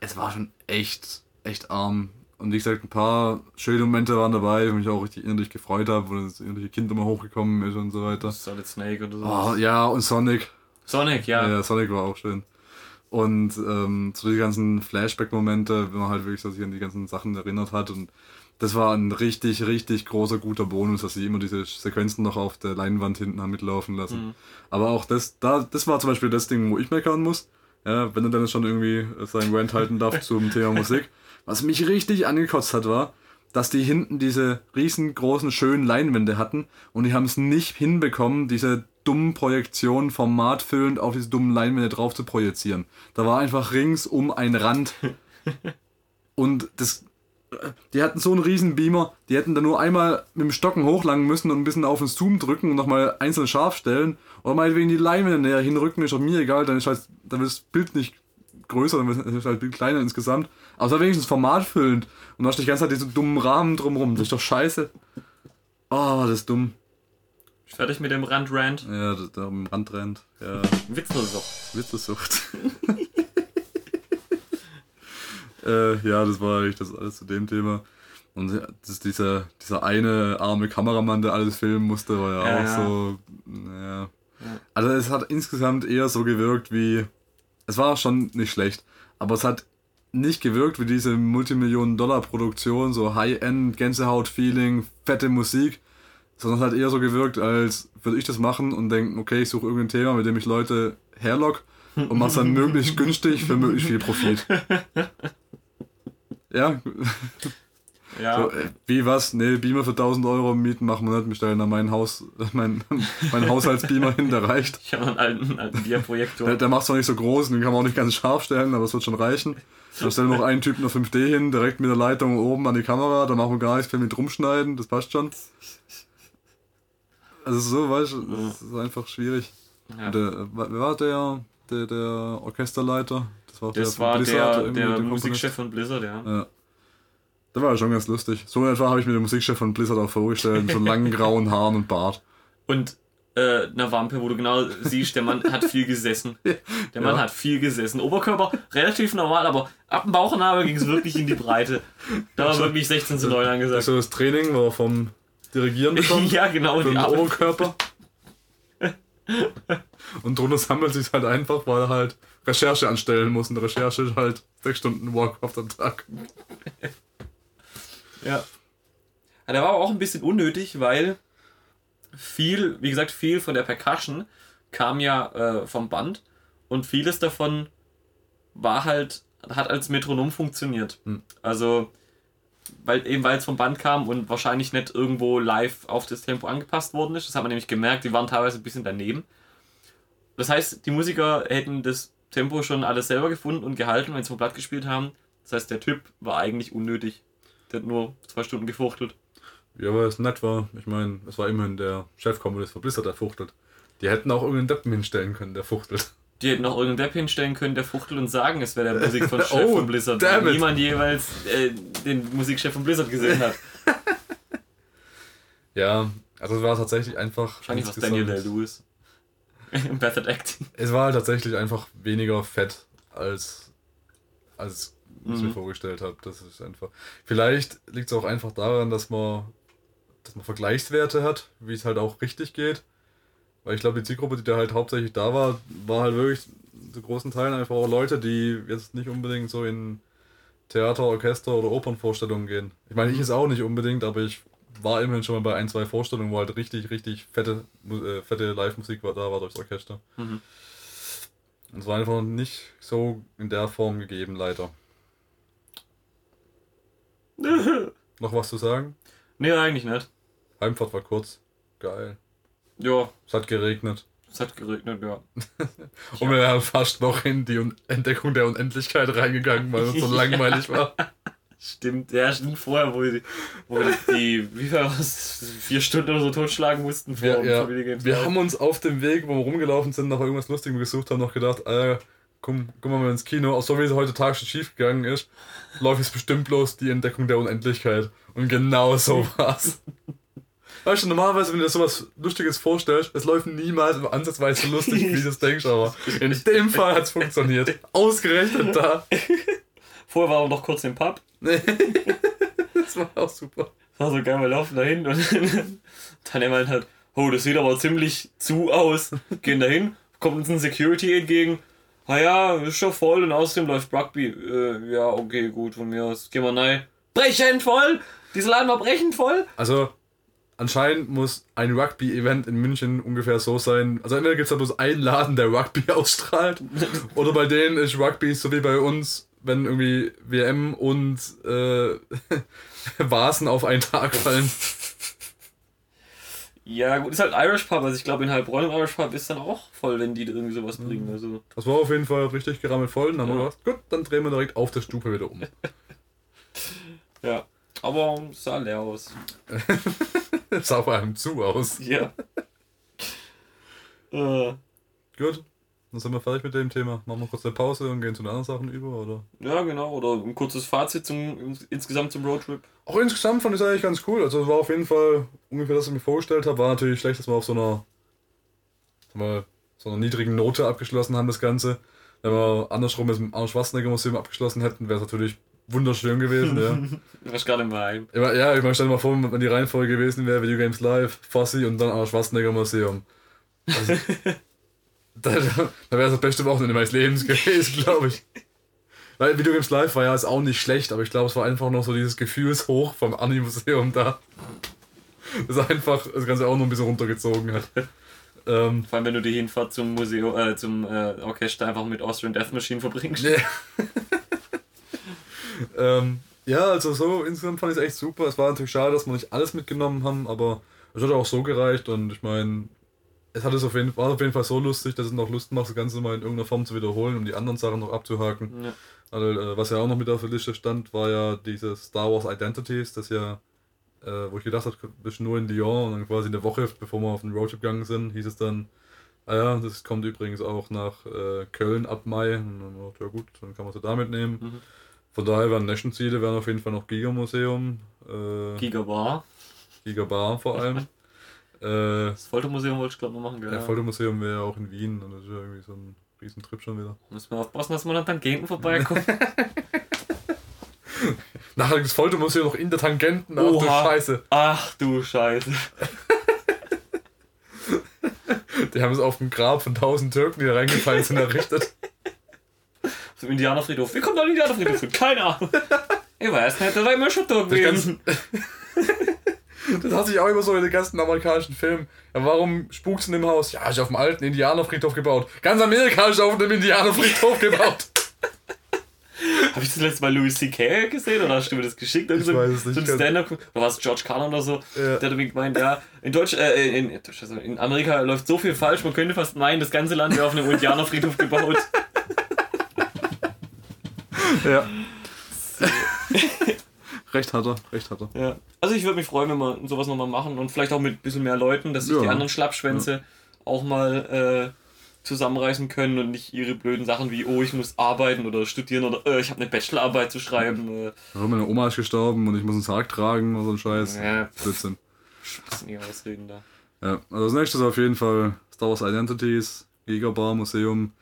es war schon echt, echt arm. Und wie gesagt, ein paar schöne Momente waren dabei, wo ich mich auch richtig innerlich gefreut habe, wo das innerliche Kind immer hochgekommen ist und so weiter. Solid Snake oder so. Oh, ja, und Sonic. Sonic, ja. Ja, Sonic war auch schön. Und ähm, so die ganzen Flashback-Momente, wenn man halt wirklich so sich an die ganzen Sachen erinnert hat. Und das war ein richtig, richtig großer, guter Bonus, dass sie immer diese Sequenzen noch auf der Leinwand hinten haben mitlaufen lassen. Aber auch das, da, das war zum Beispiel das Ding, wo ich meckern muss. Ja, wenn er dann schon irgendwie seinen Rant halten darf <laughs> zum Thema Musik. Was mich richtig angekotzt hat, war, dass die hinten diese riesengroßen, schönen Leinwände hatten und die haben es nicht hinbekommen, diese dummen Projektionen formatfüllend auf diese dummen Leinwände drauf zu projizieren. Da war einfach ringsum ein Rand. <laughs> Und das, die hatten so einen riesen Beamer, die hätten da nur einmal mit dem Stocken hochlangen müssen und ein bisschen auf den Zoom drücken und nochmal einzeln scharf stellen. Oder meinetwegen die Leinwände näher hinrücken, ist doch mir egal, dann ist halt, dann wird das Bild nicht größer, dann wird es halt viel kleiner insgesamt. Aber es war wenigstens formatfüllend. Und du hast die ganze Zeit diese dummen Rahmen drumrum. Das ist doch scheiße. Oh, das dumm. Fertig mit dem Rand-Rand. Ja, das, da am Rand rennt. Ja, Witz nur so. Witzesucht. <laughs> äh, ja, das war eigentlich das alles zu dem Thema. Und das ist dieser, dieser eine arme Kameramann, der alles filmen musste, war ja, Ja, auch so. Ja. Also es hat insgesamt eher so gewirkt wie. Es war schon nicht schlecht, aber es hat nicht gewirkt wie diese Multimillionen-Dollar-Produktion, so High-End, Gänsehaut-Feeling, fette Musik, sondern es hat eher so gewirkt, als würde ich das machen und denken, okay, ich suche irgendein Thema, mit dem ich Leute herlock und mach's dann <laughs> möglichst günstig für möglichst viel Profit. <laughs> Ja, <laughs> Ja. so, äh, wie was? Nee, Beamer für 1000 Euro mieten machen wir nicht, wir stellen da mein Haus, <laughs> mein, mein Haushaltsbeamer hin, der reicht. Ich habe einen alten, alten Dia-Projektor. Der, der macht zwar nicht so groß, den kann man auch nicht ganz scharf stellen, aber es wird schon reichen. Dann stellen wir noch einen Typen auf 5D hin, direkt mit der Leitung oben an die Kamera, da machen wir gar nichts viel mit rumschneiden, das passt schon. Also so, weißt du, das ist einfach schwierig. Ja. Der, wer war der, der, der Orchesterleiter? Das war, Das war Blizzard, der, der Musikchef von Blizzard, ja. Ja. Der war ja schon ganz lustig. So etwa habe ich mir den Musikchef von Blizzard auch vorgestellt, mit so <laughs> langen grauen Haaren und Bart. Und äh, eine Wampe, wo du genau siehst, der Mann hat viel gesessen. <laughs> Der Mann Ja. hat viel gesessen. Oberkörper relativ normal, aber ab dem Bauchnabel ging es wirklich in die Breite. Da war wirklich 16 zu 9 Das ist angesagt. so das Training, wo er vom Dirigieren <laughs> bekommt. ja, genau. Die. Oberkörper. und drunter sammelt sich halt einfach, weil er halt Recherche anstellen muss. Und Recherche ist halt sechs Stunden Warcraft am Tag. Ja. ja. Der war aber auch ein bisschen unnötig, weil viel, wie gesagt, viel von der Percussion kam ja äh, vom Band und vieles davon war halt, hat als Metronom funktioniert. Hm. Also, weil eben weil es vom Band kam und wahrscheinlich nicht irgendwo live auf das Tempo angepasst worden ist. Das hat man nämlich gemerkt, die waren teilweise ein bisschen daneben. Das heißt, die Musiker hätten das Tempo schon alles selber gefunden und gehalten, wenn sie vom Blatt gespielt haben. Das heißt, der Typ war eigentlich unnötig. Der hat nur zwei Stunden gefuchtelt. Ja, aber es nett war. Ich meine, es war immerhin der Chefkommunist von Blizzard, der fuchtelt. Die hätten auch irgendeinen Deppen hinstellen können, der fuchtelt. Die hätten auch irgendeinen Depp hinstellen können, der fuchtelt und sagen, es wäre der <laughs> Musik von Oh, von Blizzard. damn weil it. niemand jeweils äh, den Musikchef von Blizzard gesehen hat. <laughs> Ja, also es war tatsächlich einfach. Wahrscheinlich war Daniel Day-Lewis. <laughs> Method Acting. Es war halt tatsächlich einfach weniger fett als, als ich Mhm. mir vorgestellt habe. Das ist einfach. Vielleicht liegt es auch einfach daran, dass man, dass man Vergleichswerte hat, wie es halt auch richtig geht. Weil ich glaube, die Zielgruppe, die da halt hauptsächlich da war, war halt wirklich zu großen Teilen einfach auch Leute, die jetzt nicht unbedingt so in Theater, Orchester oder Opernvorstellungen gehen. Ich meine, ich es auch nicht unbedingt, aber ich war immerhin schon mal bei ein, zwei Vorstellungen, wo halt richtig, richtig fette, äh, fette Live-Musik war, da war durchs Orchester. Mhm. Und es war einfach nicht so in der Form gegeben, leider. <laughs> Noch was zu sagen? Nee, eigentlich nicht. Heimfahrt war kurz. Geil. Ja, Es hat geregnet. es hat geregnet, ja. <laughs> Und wir wären fast noch in die Un Entdeckung der Unendlichkeit reingegangen, weil es so <laughs> langweilig war. Stimmt, ja, stimmt vorher, wo, die, wo die, wie viel was, vier Stunden oder so totschlagen mussten vor Wir, ja, Familie Games wir haben uns auf dem Weg, wo wir rumgelaufen sind, nach irgendwas Lustigem gesucht haben, noch gedacht, äh, komm, komm mal ins Kino, auch so wie es heute Tag schon schief gegangen ist, läuft jetzt bestimmt bloß die Entdeckung der Unendlichkeit. Und genau so <laughs> war's. Weißt du, normalerweise, wenn du dir sowas Lustiges vorstellst, es läuft niemals ansatzweise so lustig, wie du das denkst, aber <laughs> in dem Fall hat's funktioniert. Ausgerechnet da. <laughs> Vorher waren wir noch kurz im Pub. <laughs> Das war auch super. war so geil, wir laufen dahin und <laughs> dann er meint halt, oh, das sieht aber ziemlich zu aus. Gehen dahin, kommt uns ein Security entgegen. Ah ja, ist schon voll und außerdem läuft Rugby. Äh, ja, okay, gut, von mir aus. Gehen wir rein. Brechend voll! Diese Laden war brechend voll! Also, anscheinend muss ein Rugby-Event in München ungefähr so sein. Also, entweder gibt es da bloß einen Laden, der Rugby <laughs> ausstrahlt, oder bei denen ist Rugby so wie bei uns, wenn irgendwie WM und äh, <laughs> Vasen auf einen Tag fallen. Ja, gut, ist halt Irish Pub. Also ich glaube, in Heilbronn im Irish Pub ist dann auch voll, wenn die irgendwie sowas bringen. Also, Das war auf jeden Fall richtig gerammelt voll. Und dann haben wir Ja. gedacht, gut, dann drehen wir direkt auf der Stufe wieder um. <laughs> ja. Aber es sah leer aus. <laughs> Sah vor allem zu aus. Ja. äh, Gut, dann sind wir fertig mit dem Thema. Machen wir kurz eine Pause und gehen zu den anderen Sachen über, oder? ja, genau. Oder ein kurzes Fazit zum, insgesamt zum Roadtrip. Auch insgesamt fand ich es eigentlich ganz cool. Also es war auf jeden Fall ungefähr das, was ich mir vorgestellt habe. War natürlich schlecht, dass wir auf so einer, wir, so einer niedrigen Note abgeschlossen haben, das Ganze. Wenn wir andersrum mit dem Arnold Schwarzenegger Museum abgeschlossen hätten, wäre es natürlich wunderschön gewesen. ja. <laughs> Warst gerade Heim. Immer- ja, ich meine, stell dir mal vor, wenn die Reihenfolge gewesen wäre, Video Games Live, Fossi und dann Arnold Schwarzenegger Museum. Also, <laughs> da da wäre es das beste Wochenende meines Lebens gewesen, glaube ich. Weil Video Games Live war ja jetzt auch nicht schlecht, aber ich glaube, es war einfach noch so dieses Gefühlshoch vom Anime-Museum da. Das einfach das Ganze auch noch ein bisschen runtergezogen hat. Ähm, Vor allem, wenn du die Hinfahrt zum Museum, äh, zum äh, Orchester einfach mit Austrian Death Machine verbringst. Ja. <laughs> ähm, ja, also so insgesamt fand ich es echt super. Es war natürlich schade, dass wir nicht alles mitgenommen haben, aber es hat auch so gereicht und ich meine, es hat es auf jeden, war auf jeden Fall so lustig, dass es noch Lust macht, das Ganze mal in irgendeiner Form zu wiederholen, um die anderen Sachen noch abzuhaken. Ja. Also, was ja auch noch mit auf der Liste stand, war ja dieses Star Wars Identities, das ja, äh, wo ich gedacht habe, bist nur in Lyon und dann quasi eine Woche, bevor wir auf den Roadtrip gegangen sind, hieß es dann, ah ja, das kommt übrigens auch nach äh, Köln ab Mai. Und dann dachte ja gut, dann kann man sie da mitnehmen. Mhm. Von daher wären Nation-Ziele, wären auf jeden Fall noch Giga-Museum, äh, Gigabar. Giga-Bar vor allem. <laughs> äh, Das Foltermuseum wollte ich glaube noch machen, gell? ja. Foltermuseum wäre ja auch in Wien und das ist ja irgendwie so ein Riesentrip schon wieder. Müssen wir aufpassen, dass man an Tangenten vorbeikommt. <laughs> Nachher das Foltermuseum noch in der Tangenten, ach du Oha. Scheiße. Ach du Scheiße. <laughs> Die haben es auf dem Grab von tausend Türken, die da reingefallen sind, errichtet. <laughs> Zum Indianerfriedhof. Wie kommt da ein Indianerfriedhof hin? Keine Ahnung. Ich weiß nicht, da war immer schon tot Das, gewesen. ganze, das hat sich auch immer so in den ganzen amerikanischen Filmen. Ja, warum spukt's in dem Haus? Ja, ist auf dem alten Indianerfriedhof gebaut. Ganz Amerika ist auf dem Indianerfriedhof gebaut. <laughs> Habe ich das letzte Mal Louis C.K. gesehen oder hast du mir das geschickt? Ich weiß es nicht. So ein Stand-up, oder war es George Carlin oder so? Ja. Der hat irgendwie gemeint, ja, in Deutsch, äh, in, in, also in Amerika läuft so viel falsch, man könnte fast meinen, das ganze Land wäre auf einem Indianerfriedhof <laughs> gebaut. Ja. Recht hat er, recht hat er. Ja. Also ich würde mich freuen, wenn wir sowas nochmal machen und vielleicht auch mit ein bisschen mehr Leuten, dass sich Ja. die anderen Schlappschwänze auch mal äh, zusammenreißen können und nicht ihre blöden Sachen wie, oh, ich muss arbeiten oder studieren oder äh, ich habe eine Bachelorarbeit zu schreiben. Äh, Ja, meine Oma ist gestorben und ich muss einen Sarg tragen oder so ein Scheiß. Ja. Blödsinn. sind nie Ausreden da. Ja, also das nächste ist auf jeden Fall Star Wars Identities, Gigabar Museum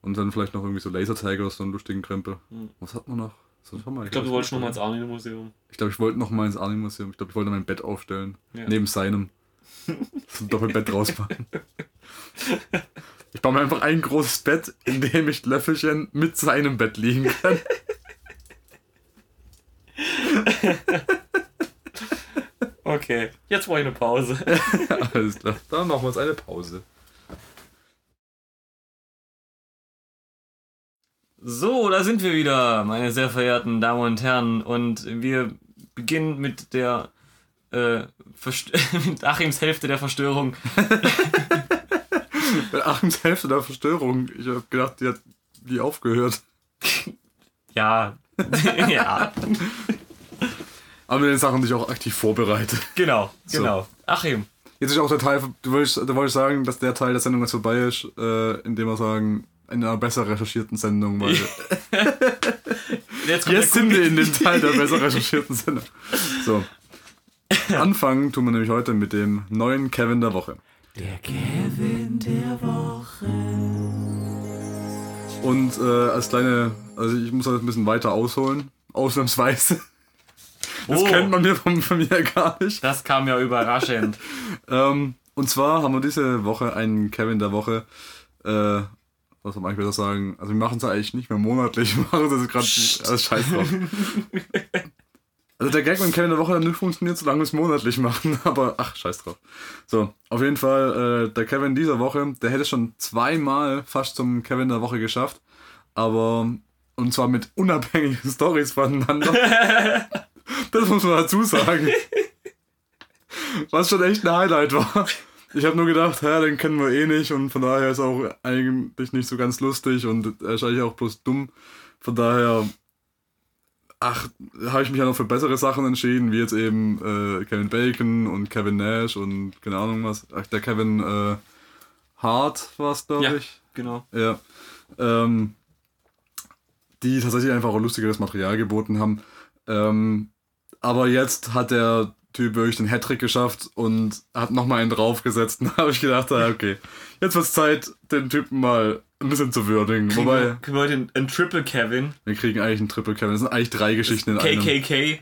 und dann vielleicht noch irgendwie so Lasertag oder so einen lustigen Krempel. Was hat man noch? Ich glaube, du wolltest nochmal ins Army-Museum. Ich glaube, ich wollte noch mal ins Anime-Museum. Ich glaube, ich wollte mein Bett aufstellen. Ja. Neben seinem. So ein Doppelbett draus machen. <laughs> Ich baue mir einfach ein großes Bett, in dem ich Löffelchen mit seinem Bett liegen kann. <laughs> Okay, jetzt brauche ich eine Pause. <laughs> Alles klar. Dann machen wir uns eine Pause. So, da sind wir wieder, meine sehr verehrten Damen und Herren. Und wir beginnen mit der äh, Verst <laughs> mit Achims Hälfte der Verstörung. <laughs> Achims Hälfte der Verstörung. Ich habe gedacht, die hat wie aufgehört. <laughs> Ja. ja, Aber mit den Sachen sich auch aktiv vorbereitet. genau, So. genau. Achim, Jetzt ist auch der Teil, du wolltest, du wolltest sagen, dass der Teil der Sendung jetzt vorbei ist, äh, indem wir sagen, in einer besser recherchierten Sendung, weil <laughs> jetzt jetzt sind wir in den Teil der besser recherchierten Sendung. So. <laughs> Anfangen tun wir nämlich heute mit dem neuen Kevin der Woche. Der Kevin der Woche. Und äh, als kleine, also ich muss halt ein bisschen weiter ausholen, ausnahmsweise. Das Oh. kennt man mir von, von mir gar nicht. Das kam ja überraschend. <laughs> Ähm, und zwar haben wir diese Woche einen Kevin der Woche. Äh, was soll man eigentlich besser sagen? Also wir machen es eigentlich nicht mehr monatlich, <laughs> wir machen das gerade alles scheiß drauf. <laughs> Also der Gag mit Kevin der Woche hat nicht funktioniert, solange wir es monatlich machen, <laughs> aber ach, scheiß drauf. So, auf jeden Fall, äh, der Kevin dieser Woche, der hätte schon zweimal fast zum Kevin der Woche geschafft, aber und zwar mit unabhängigen Stories voneinander. das muss man dazu sagen. Was schon echt ein Highlight war. Ich habe nur gedacht, hä, den kennen wir eh nicht und von daher ist auch eigentlich nicht so ganz lustig und er eigentlich auch bloß dumm. Von daher, ach, habe ich mich ja noch für bessere Sachen entschieden, wie jetzt eben äh, Kevin Bacon und Kevin Nash und keine Ahnung was. Ach, der Kevin äh, Hart war es, glaube Ja. ich. Genau. Ja. Ähm, die tatsächlich einfach auch lustigeres Material geboten haben. Ähm, aber jetzt hat der Typ wirklich den Hattrick geschafft und hat nochmal einen draufgesetzt. <laughs> Und da habe ich gedacht, ah, okay, jetzt wird es Zeit, den Typen mal ein bisschen zu würdigen. Wobei, Können wir heute einen, einen Triple Kevin? wir kriegen eigentlich einen Triple Kevin. Das sind eigentlich drei Geschichten in einem. KKK.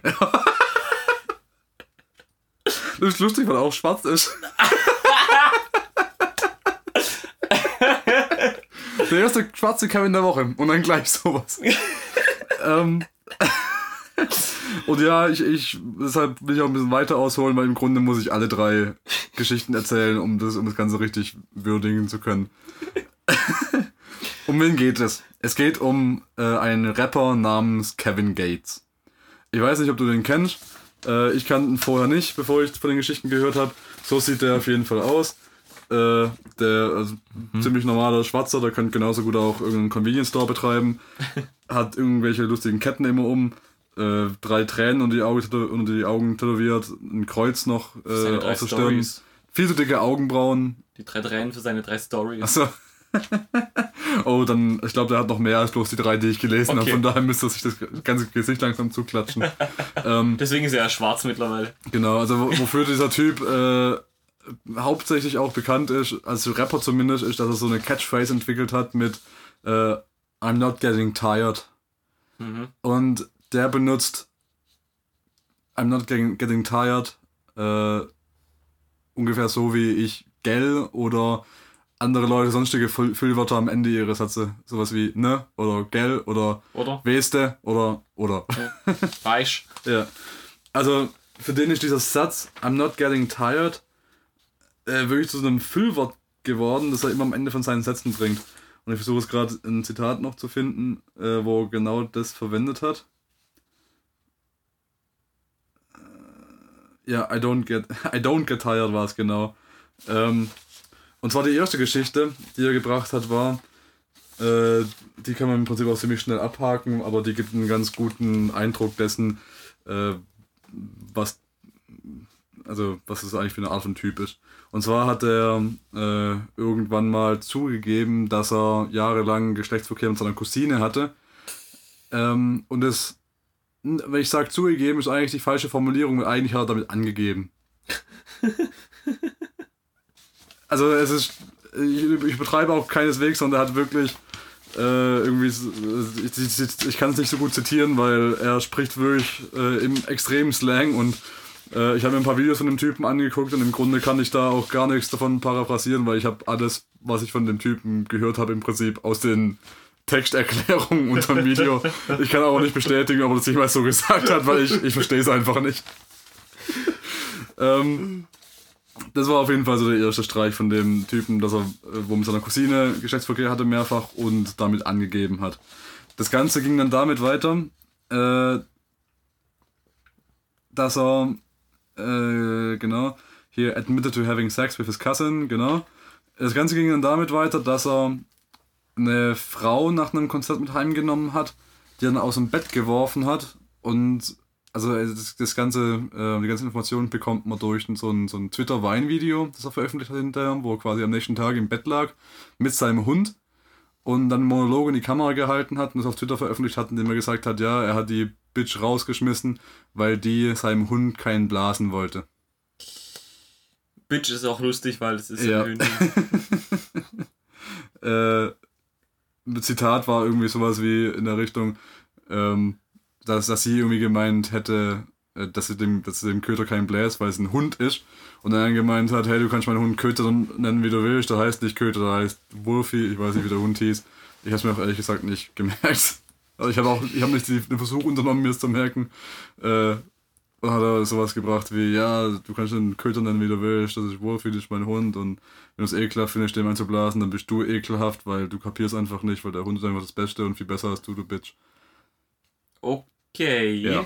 Das ist lustig, weil er auch schwarz ist. <laughs> Der erste schwarze Kevin der Woche und dann gleich sowas. <laughs> ähm, und ja, ich, ich, deshalb will ich auch ein bisschen weiter ausholen, weil im Grunde muss ich alle drei Geschichten erzählen, um das, um das Ganze richtig würdigen zu können. um wen geht es? Es geht um äh, einen Rapper namens Kevin Gates. Ich weiß nicht, ob du den kennst. Äh, ich kannte ihn vorher nicht, bevor ich von den Geschichten gehört habe. So sieht der auf jeden Fall aus. Äh, der also, ziemlich normaler Schwarzer, der könnte genauso gut auch irgendeinen Convenience Store betreiben. <laughs> Hat irgendwelche lustigen Ketten immer um. Äh, drei Tränen unter die, Augen, unter die Augen tätowiert, ein Kreuz noch äh, auf der Stirn. Viel zu dicke Augenbrauen. Die drei Tränen für seine drei Stories. Achso. <laughs> oh, dann, ich glaube, der hat noch mehr als bloß die drei, die ich gelesen habe. Okay. Von daher müsste sich das ganze Gesicht langsam zuklatschen. <laughs> ähm, Deswegen ist er ja schwarz mittlerweile. Genau, also wo- wofür dieser Typ äh, hauptsächlich auch bekannt ist, als Rapper zumindest, ist, dass er so eine Catchphrase entwickelt hat mit äh, I'm not getting tired. Mhm. Und der benutzt I'm not getting, getting tired äh, ungefähr so wie ich gell oder andere Leute sonstige Füll- Füllwörter am Ende ihrer Sätze. Sowas wie ne oder gell oder Oder? weste oder oder. <laughs> Reich. Ja. Also, für den ist dieser Satz, I'm not getting tired, äh, wirklich zu so einem Füllwort geworden, das er immer am Ende von seinen Sätzen bringt. Und ich versuche es gerade ein Zitat noch zu finden, äh, wo er genau das verwendet hat. Ja, I don't get, <laughs> I don't get tired war es genau. Ähm, und zwar die erste Geschichte, die er gebracht hat, war, äh, die kann man im Prinzip auch ziemlich schnell abhaken, aber die gibt einen ganz guten Eindruck dessen, äh, was, also was es eigentlich für eine Art von Typ ist. Und zwar hat er äh, irgendwann mal zugegeben, dass er jahrelang Geschlechtsverkehr mit seiner Cousine hatte. Ähm, und es, wenn ich sage zugegeben, ist eigentlich die falsche Formulierung, eigentlich hat er damit angegeben. <laughs> also es ist, ich, ich betreibe auch keineswegs, sondern er hat wirklich äh, irgendwie, ich, ich, ich kann es nicht so gut zitieren, weil er spricht wirklich äh, im extremen Slang und äh, ich habe mir ein paar Videos von dem Typen angeguckt und im Grunde kann ich da auch gar nichts davon paraphrasieren, weil ich habe alles, was ich von dem Typen gehört habe, im Prinzip aus den Texterklärungen unter dem Video. Ich kann auch nicht bestätigen, ob er das jemals so gesagt hat, weil ich, ich verstehe es einfach nicht. Ähm, das war auf jeden Fall so der erste Streich von dem Typen, dass er, äh, wo mit seiner Cousine Geschlechtsverkehr hatte mehrfach und damit angegeben hat. Das Ganze ging dann damit weiter, äh, dass er, äh, genau, hier admitted to having sex with his cousin, genau. Das Ganze ging dann damit weiter, dass er eine Frau nach einem Konzert mit heimgenommen hat, die dann aus dem Bett geworfen hat und also das, das ganze, äh, die ganze Information bekommt man durch so ein, so ein Twitter-Wein-Video, das er veröffentlicht hat hinterher, wo er quasi am nächsten Tag im Bett lag mit seinem Hund und dann einen Monolog in die Kamera gehalten hat und das auf Twitter veröffentlicht hat, indem er gesagt hat, ja, er hat die Bitch rausgeschmissen, weil die seinem Hund keinen blasen wollte. Bitch ist auch lustig, weil es ist Ja. ja. <laughs> <laughs> äh, Zitat war irgendwie sowas wie in der Richtung, ähm, dass, dass sie irgendwie gemeint hätte, äh, dass sie dem, dass sie dem Köter keinen bläst, weil es ein Hund ist. Und dann gemeint hat, hey, du kannst meinen Hund Köter nennen, wie du willst. Der heißt nicht Köter, der heißt Wolfie. Ich weiß nicht, wie der Hund hieß. Ich habe es mir auch ehrlich gesagt nicht gemerkt. Also ich habe auch, ich habe nicht den Versuch unternommen, mir es zu merken. Äh, hat er sowas gebracht wie, ja, du kannst den Köter nennen, wie du willst, das ist Wolfie, das ist mein Hund und wenn du es ekelhaft findest, dem einzublasen, dann bist du ekelhaft, weil du kapierst einfach nicht, weil der Hund ist einfach das Beste und viel besser als du, du Bitch. Okay. Ja.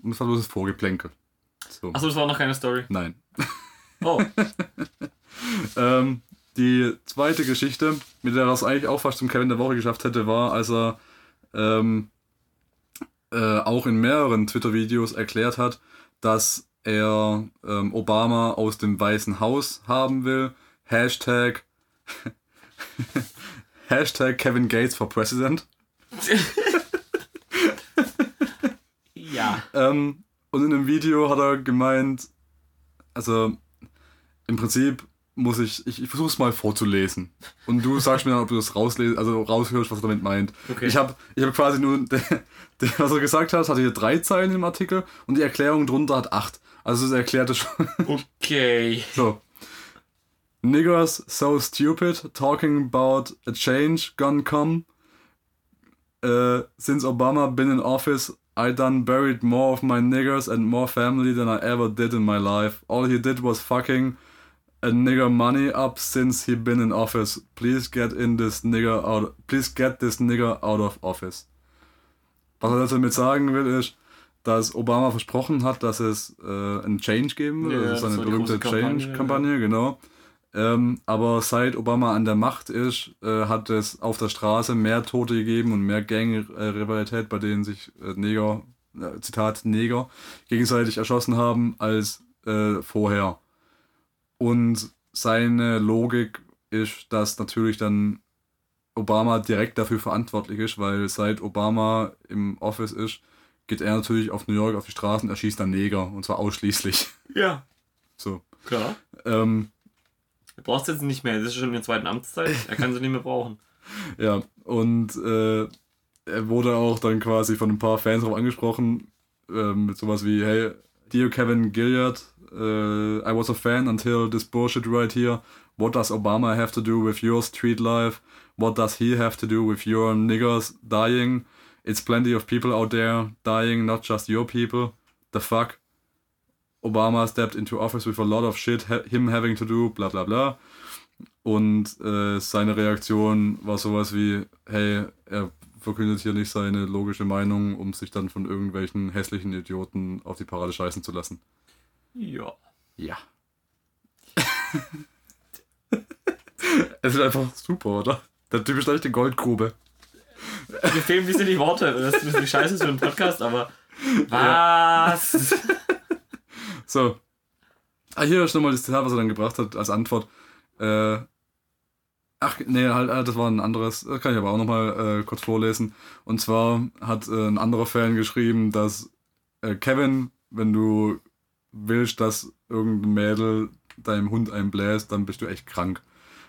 Und das war bloß das Vorgeplänkel. So. Achso, das war noch keine Story. Nein. Oh, <laughs> Ähm, die zweite Geschichte, mit der er es eigentlich auch fast zum Kevin der Woche geschafft hätte, war, als er ähm, äh, auch in mehreren Twitter-Videos erklärt hat, dass er ähm, Obama aus dem Weißen Haus haben will. Hashtag <laughs> Hashtag Kevin Gates for President. ja. Ähm, und in einem Video hat er gemeint, also im Prinzip muss ich, ich, ich versuche es mal vorzulesen. Und du sagst mir dann, ob du das rauslesen, also raushörst, was er damit meint. Okay. Ich habe ich hab quasi nur, der, <laughs> der, was er gesagt hat, hatte hier drei Zeilen im Artikel und die Erklärung drunter hat acht. Also es erklärt es schon. Okay. So. Niggers so stupid talking about a change gonna come. Uh, since Obama been in office, I done buried more of my niggers and more family than I ever did in my life. All he did was fucking a nigger money up since he been in office. Please get in this nigger out. Please get this nigger out of office. Was er damit sagen will, ist, dass Obama versprochen hat, dass es äh, einen Change geben wird. Ja, das ist eine die berühmte Change-Kampagne, genau. Ähm, aber seit Obama an der Macht ist, äh, hat es auf der Straße mehr Tote gegeben und mehr Gang-Rivalität, bei denen sich äh, Neger, äh, Zitat Neger, gegenseitig erschossen haben als äh, vorher. Und seine Logik ist, dass natürlich dann Obama direkt dafür verantwortlich ist, weil seit Obama im Office ist, geht er natürlich auf New York auf die Straßen, erschießt dann Neger und zwar ausschließlich. Ja. So. Klar. Ähm, Er braucht jetzt nicht mehr. Das ist schon in der zweiten Amtszeit. Er kann sie nicht mehr brauchen. <laughs> Ja, und äh, er wurde auch dann quasi von ein paar Fans darauf angesprochen, ähm, mit sowas wie, hey, dear Kevin Gilliard, äh, I was a fan until this bullshit right here. What does Obama have to do with your street life? What does he have to do with your niggers dying? It's plenty of people out there dying, not just your people. The fuck? Obama stepped into office with a lot of shit, him having to do, bla bla bla. Und äh, seine Reaktion war sowas wie, hey, er verkündet hier nicht seine logische Meinung, um sich dann von irgendwelchen hässlichen Idioten auf die Parade scheißen zu lassen. Ja. Ja. <laughs> es ist einfach super, oder? Der Typ ist echt eine Goldgrube. Mir fehlen ein bisschen die Worte. Das ist ein bisschen scheiße für einen Podcast, aber. <laughs> Was? <laughs> So. Ah, hier ist nochmal das Zitat, was er dann gebracht hat als Antwort. Äh, ach, nee, halt, äh, das war ein anderes, das kann ich aber auch nochmal äh, kurz vorlesen. Und zwar hat äh, ein anderer Fan geschrieben, dass äh, Kevin, wenn du willst, dass irgendein Mädel deinem Hund einbläst, dann bist du echt krank.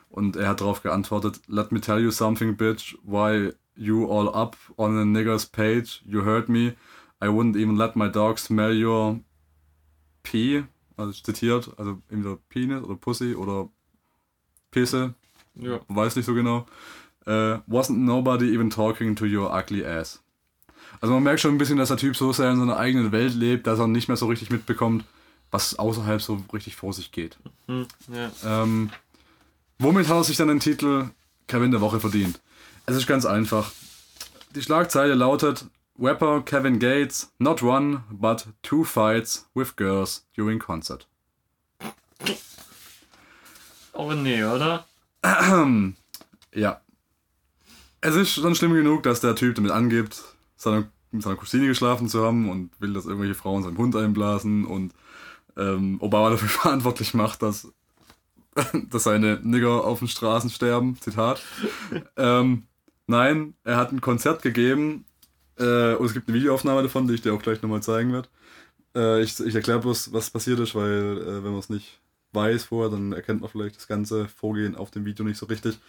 Und er hat darauf geantwortet, let me tell you something, bitch, why you all up on a nigger's page, you heard me, I wouldn't even let my dog smell your P, also zitiert, also entweder Penis oder Pussy oder Pisse, Ja. weiß nicht so genau. Äh, wasn't nobody even talking to your ugly ass. Also man merkt schon ein bisschen, dass der Typ so sehr in seiner eigenen Welt lebt, dass er nicht mehr so richtig mitbekommt, was außerhalb so richtig vor sich geht. Hm, ja. Ähm, womit hat er sich dann den Titel Kevin der Woche verdient? Es ist ganz einfach. Die Schlagzeile lautet Rapper Kevin Gates not one but two fights with girls during concert. Oh nee, oder? <clears throat> Ja. Es ist schon schlimm genug, dass der Typ damit angibt, seine, mit seiner Cousine geschlafen zu haben und will, dass irgendwelche Frauen seinen Hund einblasen und ähm, Obama dafür <laughs> verantwortlich macht, dass, <laughs> dass seine Nigger auf den Straßen sterben. Zitat. <laughs> ähm, nein, er hat ein Konzert gegeben äh, und es gibt eine Videoaufnahme davon, die ich dir auch gleich nochmal zeigen werde. Äh, ich ich erkläre bloß, was passiert ist, weil äh, wenn man es nicht weiß vorher, dann erkennt man vielleicht das ganze Vorgehen auf dem Video nicht so richtig.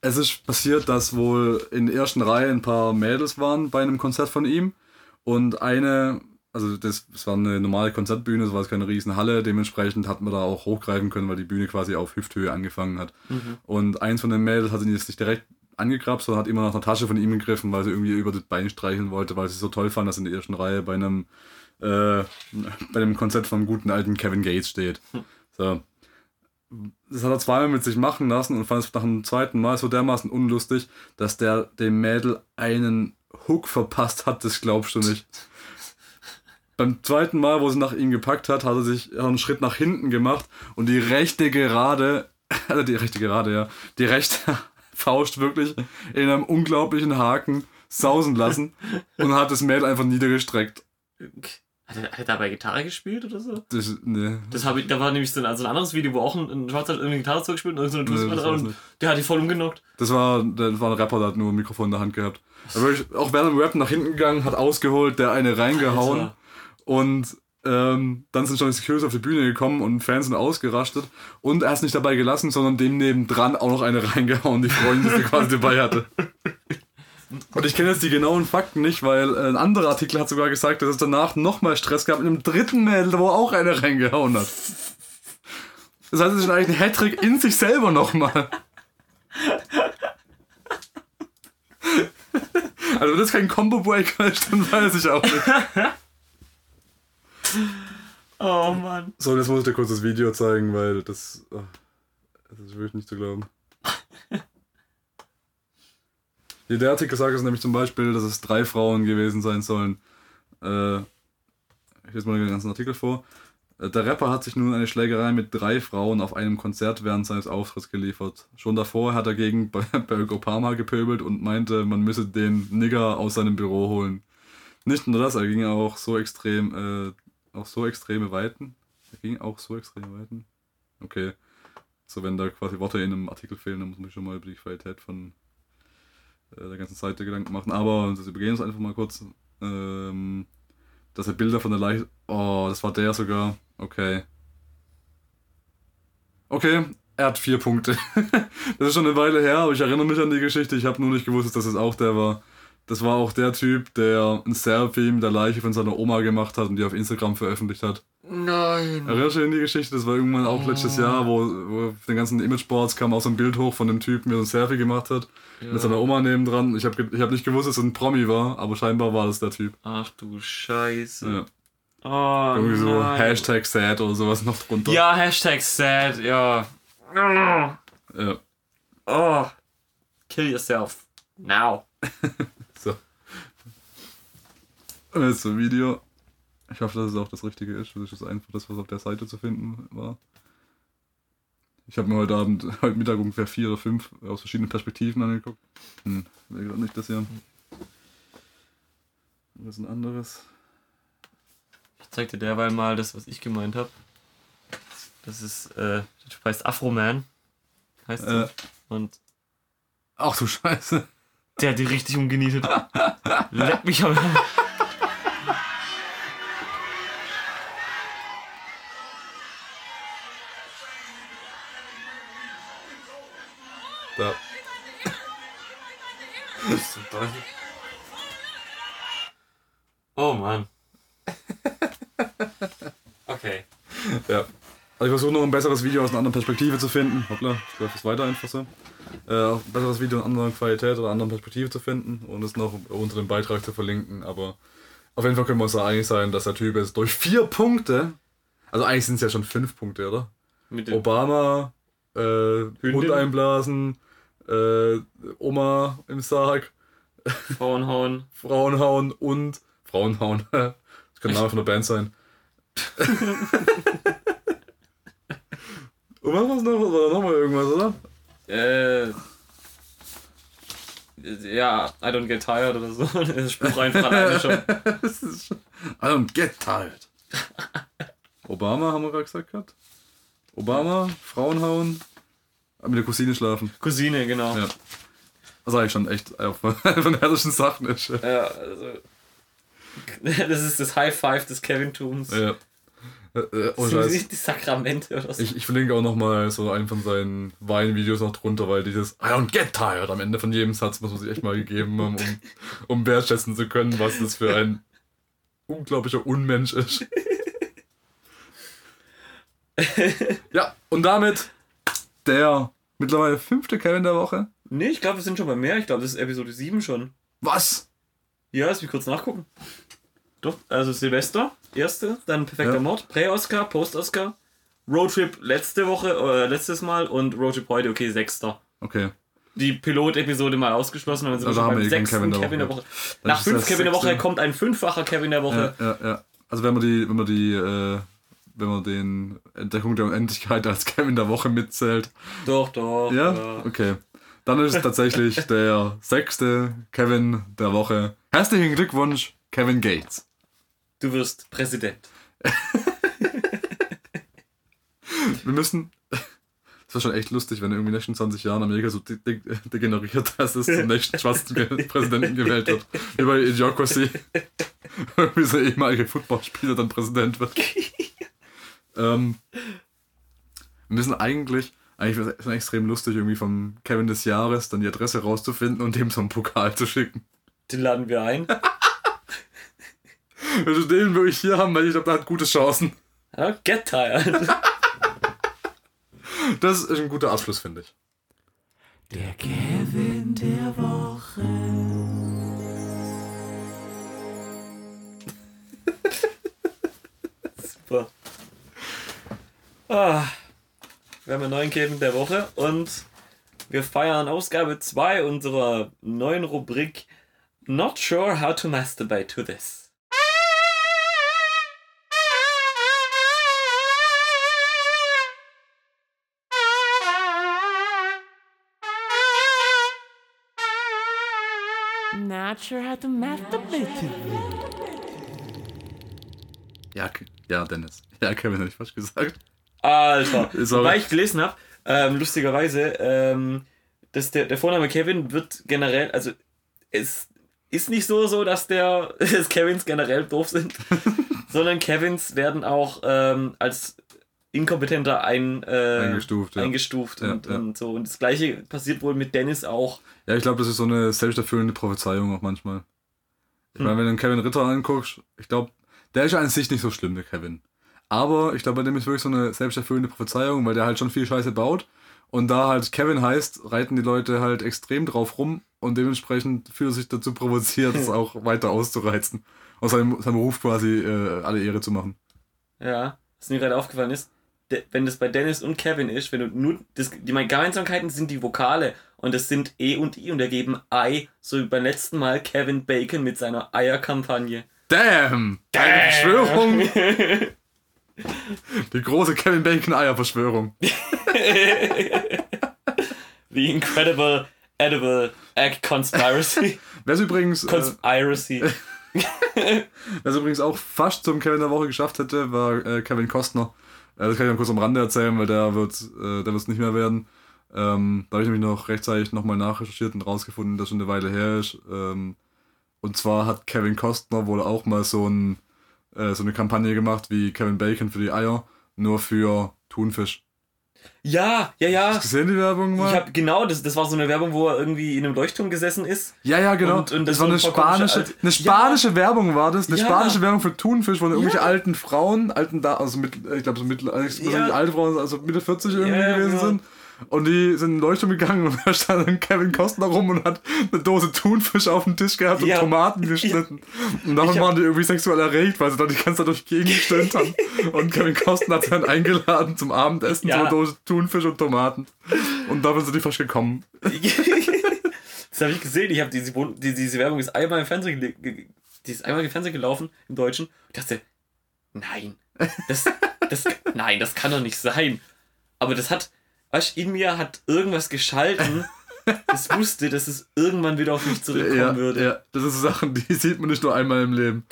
Es ist passiert, dass wohl in der ersten Reihe ein paar Mädels waren bei einem Konzert von ihm und eine, also das, das war eine normale Konzertbühne, es war jetzt keine riesen Halle, dementsprechend hat man da auch hochgreifen können, weil die Bühne quasi auf Hüfthöhe angefangen hat. Und eins von den Mädels hat ihn jetzt nicht direkt angekrabst, sondern hat immer nach einer Tasche von ihm gegriffen, weil sie irgendwie über das Bein streicheln wollte, weil sie so toll fand, dass in der ersten Reihe bei einem, äh, bei einem Konzert vom guten alten Kevin Gates steht. So. Das hat er zweimal mit sich machen lassen und fand es nach dem zweiten Mal so dermaßen unlustig, dass der dem Mädel einen Hook verpasst hat, das glaubst du nicht. Beim zweiten Mal, wo sie nach ihm gepackt hat, hat er sich einen Schritt nach hinten gemacht und die rechte Gerade, <laughs> also die rechte Gerade, ja, die rechte Faust wirklich in einem unglaublichen Haken sausen lassen und hat das Mädel einfach niedergestreckt. Hat er, hat er dabei Gitarre gespielt oder so? Das, nee, Das hab ich, da war nämlich so ein, also ein anderes Video, wo auch ein, ein Schwarzer irgendwie Gitarre zugespielt und Nee, Dusel das dran und der hat die voll umgenockt. Das war, das war ein Rapper, der hat nur ein Mikrofon in der Hand gehabt. Aber ich, auch während dem Rap nach hinten gegangen, hat ausgeholt, der eine reingehauen. Alter. Und ähm, dann sind schon die Securities auf die Bühne gekommen und Fans sind ausgerastet. Und er ist nicht dabei gelassen, sondern dem nebendran auch noch eine <laughs> reingehauen, die Freundin, die sie quasi dabei hatte. Und ich kenne jetzt die genauen Fakten nicht, weil äh, ein anderer Artikel hat sogar gesagt, dass es danach nochmal Stress gab mit einem dritten Mädel, wo auch eine reingehauen hat. Das heißt, es ist eigentlich ein Hattrick in sich selber nochmal. Also wenn das kein Combo-Breaker <laughs> dann weiß ich auch nicht. Oh Mann. So, jetzt muss ich dir kurz das Video zeigen, weil das... oh, das ist wirklich nicht zu glauben. <laughs> Der Artikel sagt es nämlich zum Beispiel, dass es drei Frauen gewesen sein sollen. Äh, ich lese mal den ganzen Artikel vor. Äh, Der Rapper hat sich nun eine Schlägerei mit drei Frauen auf einem Konzert während seines Auftritts geliefert. Schon davor hat er gegen <laughs> Barack Obama gepöbelt und meinte, man müsse den Nigger aus seinem Büro holen. Nicht nur das, er ging auch so extrem, äh, auch so extreme Weiten. Er ging auch so extreme Weiten. Okay. So, wenn da quasi Worte in einem Artikel fehlen, dann muss man sich schon mal über die Qualität von äh, der ganzen Seite Gedanken machen. Aber das übergehen wir uns einfach mal kurz. Ähm, dass er Bilder von der Leiche. Oh, das war der sogar. Okay. Okay, er hat vier Punkte. <laughs> das ist schon eine Weile her, aber ich erinnere mich an die Geschichte. Ich habe nur nicht gewusst, dass es auch der war. Das war auch der Typ, der ein Selfie mit der Leiche von seiner Oma gemacht hat und die auf Instagram veröffentlicht hat. Nein. Erinnerst du dich an die Geschichte? Das war irgendwann auch letztes Jahr, wo, wo auf den ganzen Imageboards kam auch so ein Bild hoch von dem Typen, der so ein Selfie gemacht hat. Mit seiner Oma nebendran. Ich habe ich hab nicht gewusst, dass es ein Promi war, aber scheinbar war das der Typ. Ach du Scheiße. Ja. Oh, Irgendwie so nein. Hashtag sad oder sowas noch drunter. Ja, Hashtag sad, ja. ja. Oh. Kill yourself. Now. <laughs> So. Und jetzt zum Video. Ich hoffe, dass es auch das Richtige ist. Das ist einfach das, was auf der Seite zu finden war. Ich habe mir heute Abend, <laughs> heute Mittag ungefähr vier oder fünf aus verschiedenen Perspektiven angeguckt. Hm, will gerade nicht das hier. Was ist ein anderes? Ich zeig dir derweil mal das, was ich gemeint habe. Das ist, äh, der Typ heißt Afroman. Heißt Äh. Und Ach du Scheiße. der hat die richtig umgenietet. <laughs> Leck mich am. Oh Mann. Okay. Ja. Also ich versuche noch ein besseres Video aus einer anderen Perspektive zu finden. Hoppla, ich läuft es weiter einfach so. Äh, ein besseres Video in anderer Qualität oder anderen Perspektive zu finden und es noch unter dem Beitrag zu verlinken. Aber auf jeden Fall können wir uns da einig sein, dass der Typ jetzt durch vier Punkte Also eigentlich sind es ja schon fünf Punkte, oder? Mit dem Obama, äh, Hund einblasen, äh, Oma im Sarg, Frauenhauen. <laughs> Frauen hauen und Frauen hauen. <laughs> das könnte Name von der Band sein. <laughs> und was war's noch? Oder noch mal irgendwas, oder? Äh. Ja, I don't get tired oder so. Das Spruch einfach alleine schon- I don't get tired. Obama haben wir gerade gesagt gehabt. Obama, Frauen hauen, mit der Cousine schlafen. Cousine, genau. Ja. Was eigentlich schon echt von <laughs> härtesten Sachen ist. Ja. Also. <laughs> Das ist das High Five des Kevin-Tums. Ja. Äh, äh, oh Das sind die Sakramente oder so. Ich, ich verlinke auch nochmal so einen von seinen Weinvideos noch drunter, weil dieses I don't get tired am Ende von jedem Satz muss man sich echt mal gegeben haben, um, um wertschätzen zu können, was das für ein unglaublicher Unmensch ist. <laughs> ja, und damit der mittlerweile fünfte Kevin der Woche. Nee, ich glaube, wir sind schon bei mehr. Ich glaube, das ist Episode 7 schon. Was? Ja, lass mich kurz nachgucken. Doch, also Silvester, erste, dann Perfekter Ja. Mord, Prä-Oscar, Post-Oscar, Roadtrip letzte Woche, äh, letztes Mal und Roadtrip heute, okay, sechster. Okay. Die Pilot-Episode mal ausgeschlossen, dann sind Also wir schon beim eh sechsten Kevin der Kevin der Woche. Woche. Nach fünf Kevin der Woche kommt ein fünffacher Kevin der Woche. Ja, ja, ja. Also wenn man die, wenn man die, äh, wenn man den Entdeckung der Unendlichkeit als Kevin der Woche mitzählt, Doch, doch. Ja? Okay. Dann ist es tatsächlich <laughs> der sechste Kevin der Woche. Herzlichen Glückwunsch, Kevin Gates. Du wirst Präsident. <laughs> Wir müssen. Das war schon echt lustig, wenn irgendwie in den nächsten 20 Jahren Amerika so de de degeneriert, <laughs> dass es zum nächsten schwarzen Präsidenten gewählt wird. Wie bei Idiocracy. Irgendwie so ein ehemaliger Footballspieler dann Präsident wird. ähm, wir müssen eigentlich, eigentlich wäre es extrem lustig, irgendwie vom Kevin des Jahres dann die Adresse rauszufinden und dem so einen Pokal zu schicken. Den laden wir ein. <laughs> Wir den wirklich hier haben, weil ich glaube, der hat gute Chancen. Ja, get tired. <laughs> Das ist ein guter Abschluss, finde ich. Der Kevin der Woche. <laughs> Super. Ah, wir haben einen neuen Kevin der Woche und wir feiern Ausgabe 2 unserer neuen Rubrik Not sure how to masturbate to this. Not sure how to masturbate to Ja, Ke- ja, Dennis. Ja, Kevin, hätte ich falsch gesagt. Alter, <laughs> aber- wobei ich gelesen habe, ähm, lustigerweise, ähm, dass der, der Vorname Kevin wird generell, also es ist nicht so, so dass der <laughs> dass Kevins generell doof sind, <laughs> sondern Kevins werden auch ähm, als inkompetenter ein, äh, Eingestuft, ja. eingestuft Ja, und, ja. und so. Und das gleiche passiert wohl mit Dennis auch. Ja, ich glaube, das ist so eine selbsterfüllende Prophezeiung auch manchmal. Ich Hm. meine, wenn du einen Kevin Ritter anguckst, ich glaube, der ist ja an sich nicht so schlimm, der Kevin. Aber ich glaube, bei dem ist wirklich so eine selbsterfüllende Prophezeiung, weil der halt schon viel Scheiße baut. Und da halt Kevin heißt, reiten die Leute halt extrem drauf rum und dementsprechend fühlt er sich dazu provoziert, es <laughs> auch weiter auszureizen. Und seinem, seinem Beruf quasi äh, alle Ehre zu machen. Ja, was mir gerade aufgefallen ist, de- wenn das bei Dennis und Kevin ist, wenn du nur, das, die Gemeinsamkeiten sind die Vokale und das sind E und I und ergeben Ei, so wie beim letzten Mal Kevin Bacon mit seiner Eierkampagne. Damn! Eine Verschwörung! <laughs> Die große Kevin Bacon Eier-Verschwörung. <laughs> The Incredible Edible Egg Conspiracy. Wer es übrigens, äh, Conspiracy. <laughs> wer es übrigens auch fast zum Kevin der Woche geschafft hätte, war äh, Kevin Kostner. Äh, das kann ich noch kurz am Rande erzählen, weil der wird äh, wird's nicht mehr werden. Ähm, da habe ich nämlich noch rechtzeitig nochmal nachrecherchiert und rausgefunden, dass schon eine Weile her ist. Ähm, und zwar hat Kevin Kostner wohl auch mal so, ein, äh, so eine Kampagne gemacht wie Kevin Bacon für die Eier, nur für Thunfisch. Ja, ja, ja. Gesehen die Werbung mal? Ich habe genau, das, das war so eine Werbung, wo er irgendwie in einem Leuchtturm gesessen ist. Ja, ja, genau. Und- und das, das war eine spanische, alte- eine spanische Werbung war das, eine Ja. spanische Werbung für Thunfisch, wo irgendwelche Ja. alten Frauen, alten da, also mit, ich glaube so mittel, also Ja. alte Frauen, also Mitte 40 irgendwie Ja, ja, gewesen genau. sind. Und die sind in den Leuchtturm gegangen und <laughs> da stand dann Kevin Costner rum und hat eine Dose Thunfisch auf dem Tisch gehabt und Ja. Tomaten geschnitten. Und davon waren die irgendwie sexuell erregt, weil sie dann die ganze Zeit durch die Gegend gestöhnt haben. <laughs> Und Kevin Costner hat sie dann eingeladen zum Abendessen, Ja. so eine Dose Thunfisch und Tomaten. Und dafür sind die fast gekommen. <laughs> Das habe ich gesehen. Ich habe diese, die, diese Werbung ist einmal im Fernsehen, die ist einmal im Fernsehen gelaufen im Deutschen. Ich dachte, nein, das, das, nein, das kann doch nicht sein. Aber das hat, weißt, in mir hat irgendwas geschalten. Das wusste, dass es irgendwann wieder auf mich zurückkommen Ja, würde. ja, das sind so Sachen, die <laughs> sieht man nicht nur einmal im Leben.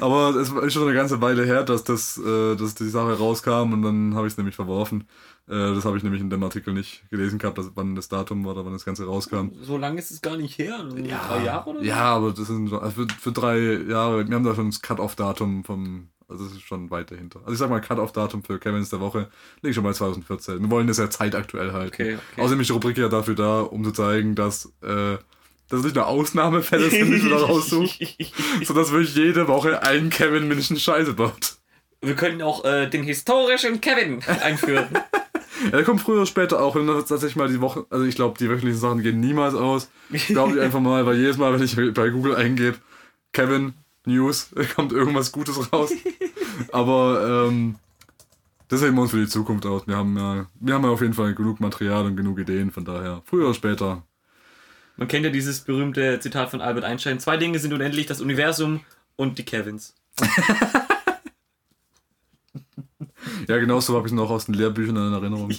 Aber es ist schon eine ganze Weile her, dass, das, äh, dass die Sache rauskam und dann habe ich es nämlich verworfen. Äh, das habe ich nämlich in dem Artikel nicht gelesen gehabt, dass, wann das Datum war oder wann das Ganze rauskam. So lange ist es gar nicht her. So drei Jahre oder so? Ja, aber das sind also für, für drei Jahre, wir haben da schon das Cut-Off-Datum vom, also das ist schon weit dahinter. Also ich sag mal, Cut-Off-Datum für Kevins der Woche liegt schon bei 2014. Wir wollen das ja zeitaktuell halten. Okay, okay. Außerdem ist die Rubrik ja dafür da, um zu zeigen, dass, äh, dass es nicht nur Ausnahmefälle sind, die du da raussuchst, <laughs> sondern dass wirklich jede Woche ein Kevin mindestens Scheiße baut. Wir können auch äh, den historischen Kevin einführen. <laughs> Ja, der kommt früher oder später auch. Und dann tatsächlich mal die Woche, also ich glaube, die wöchentlichen Sachen gehen niemals aus. Glaube ich einfach mal, weil jedes Mal, wenn ich bei Google eingebe, Kevin News, <laughs> kommt irgendwas Gutes raus. Aber ähm, das heben wir uns für die Zukunft aus. Wir haben ja, wir haben ja auf jeden Fall genug Material und genug Ideen, von daher, früher oder später. Man kennt ja dieses berühmte Zitat von Albert Einstein: Zwei Dinge sind unendlich, das Universum und die Kevins. <laughs> Ja, genau so habe ich es noch aus den Lehrbüchern in Erinnerung.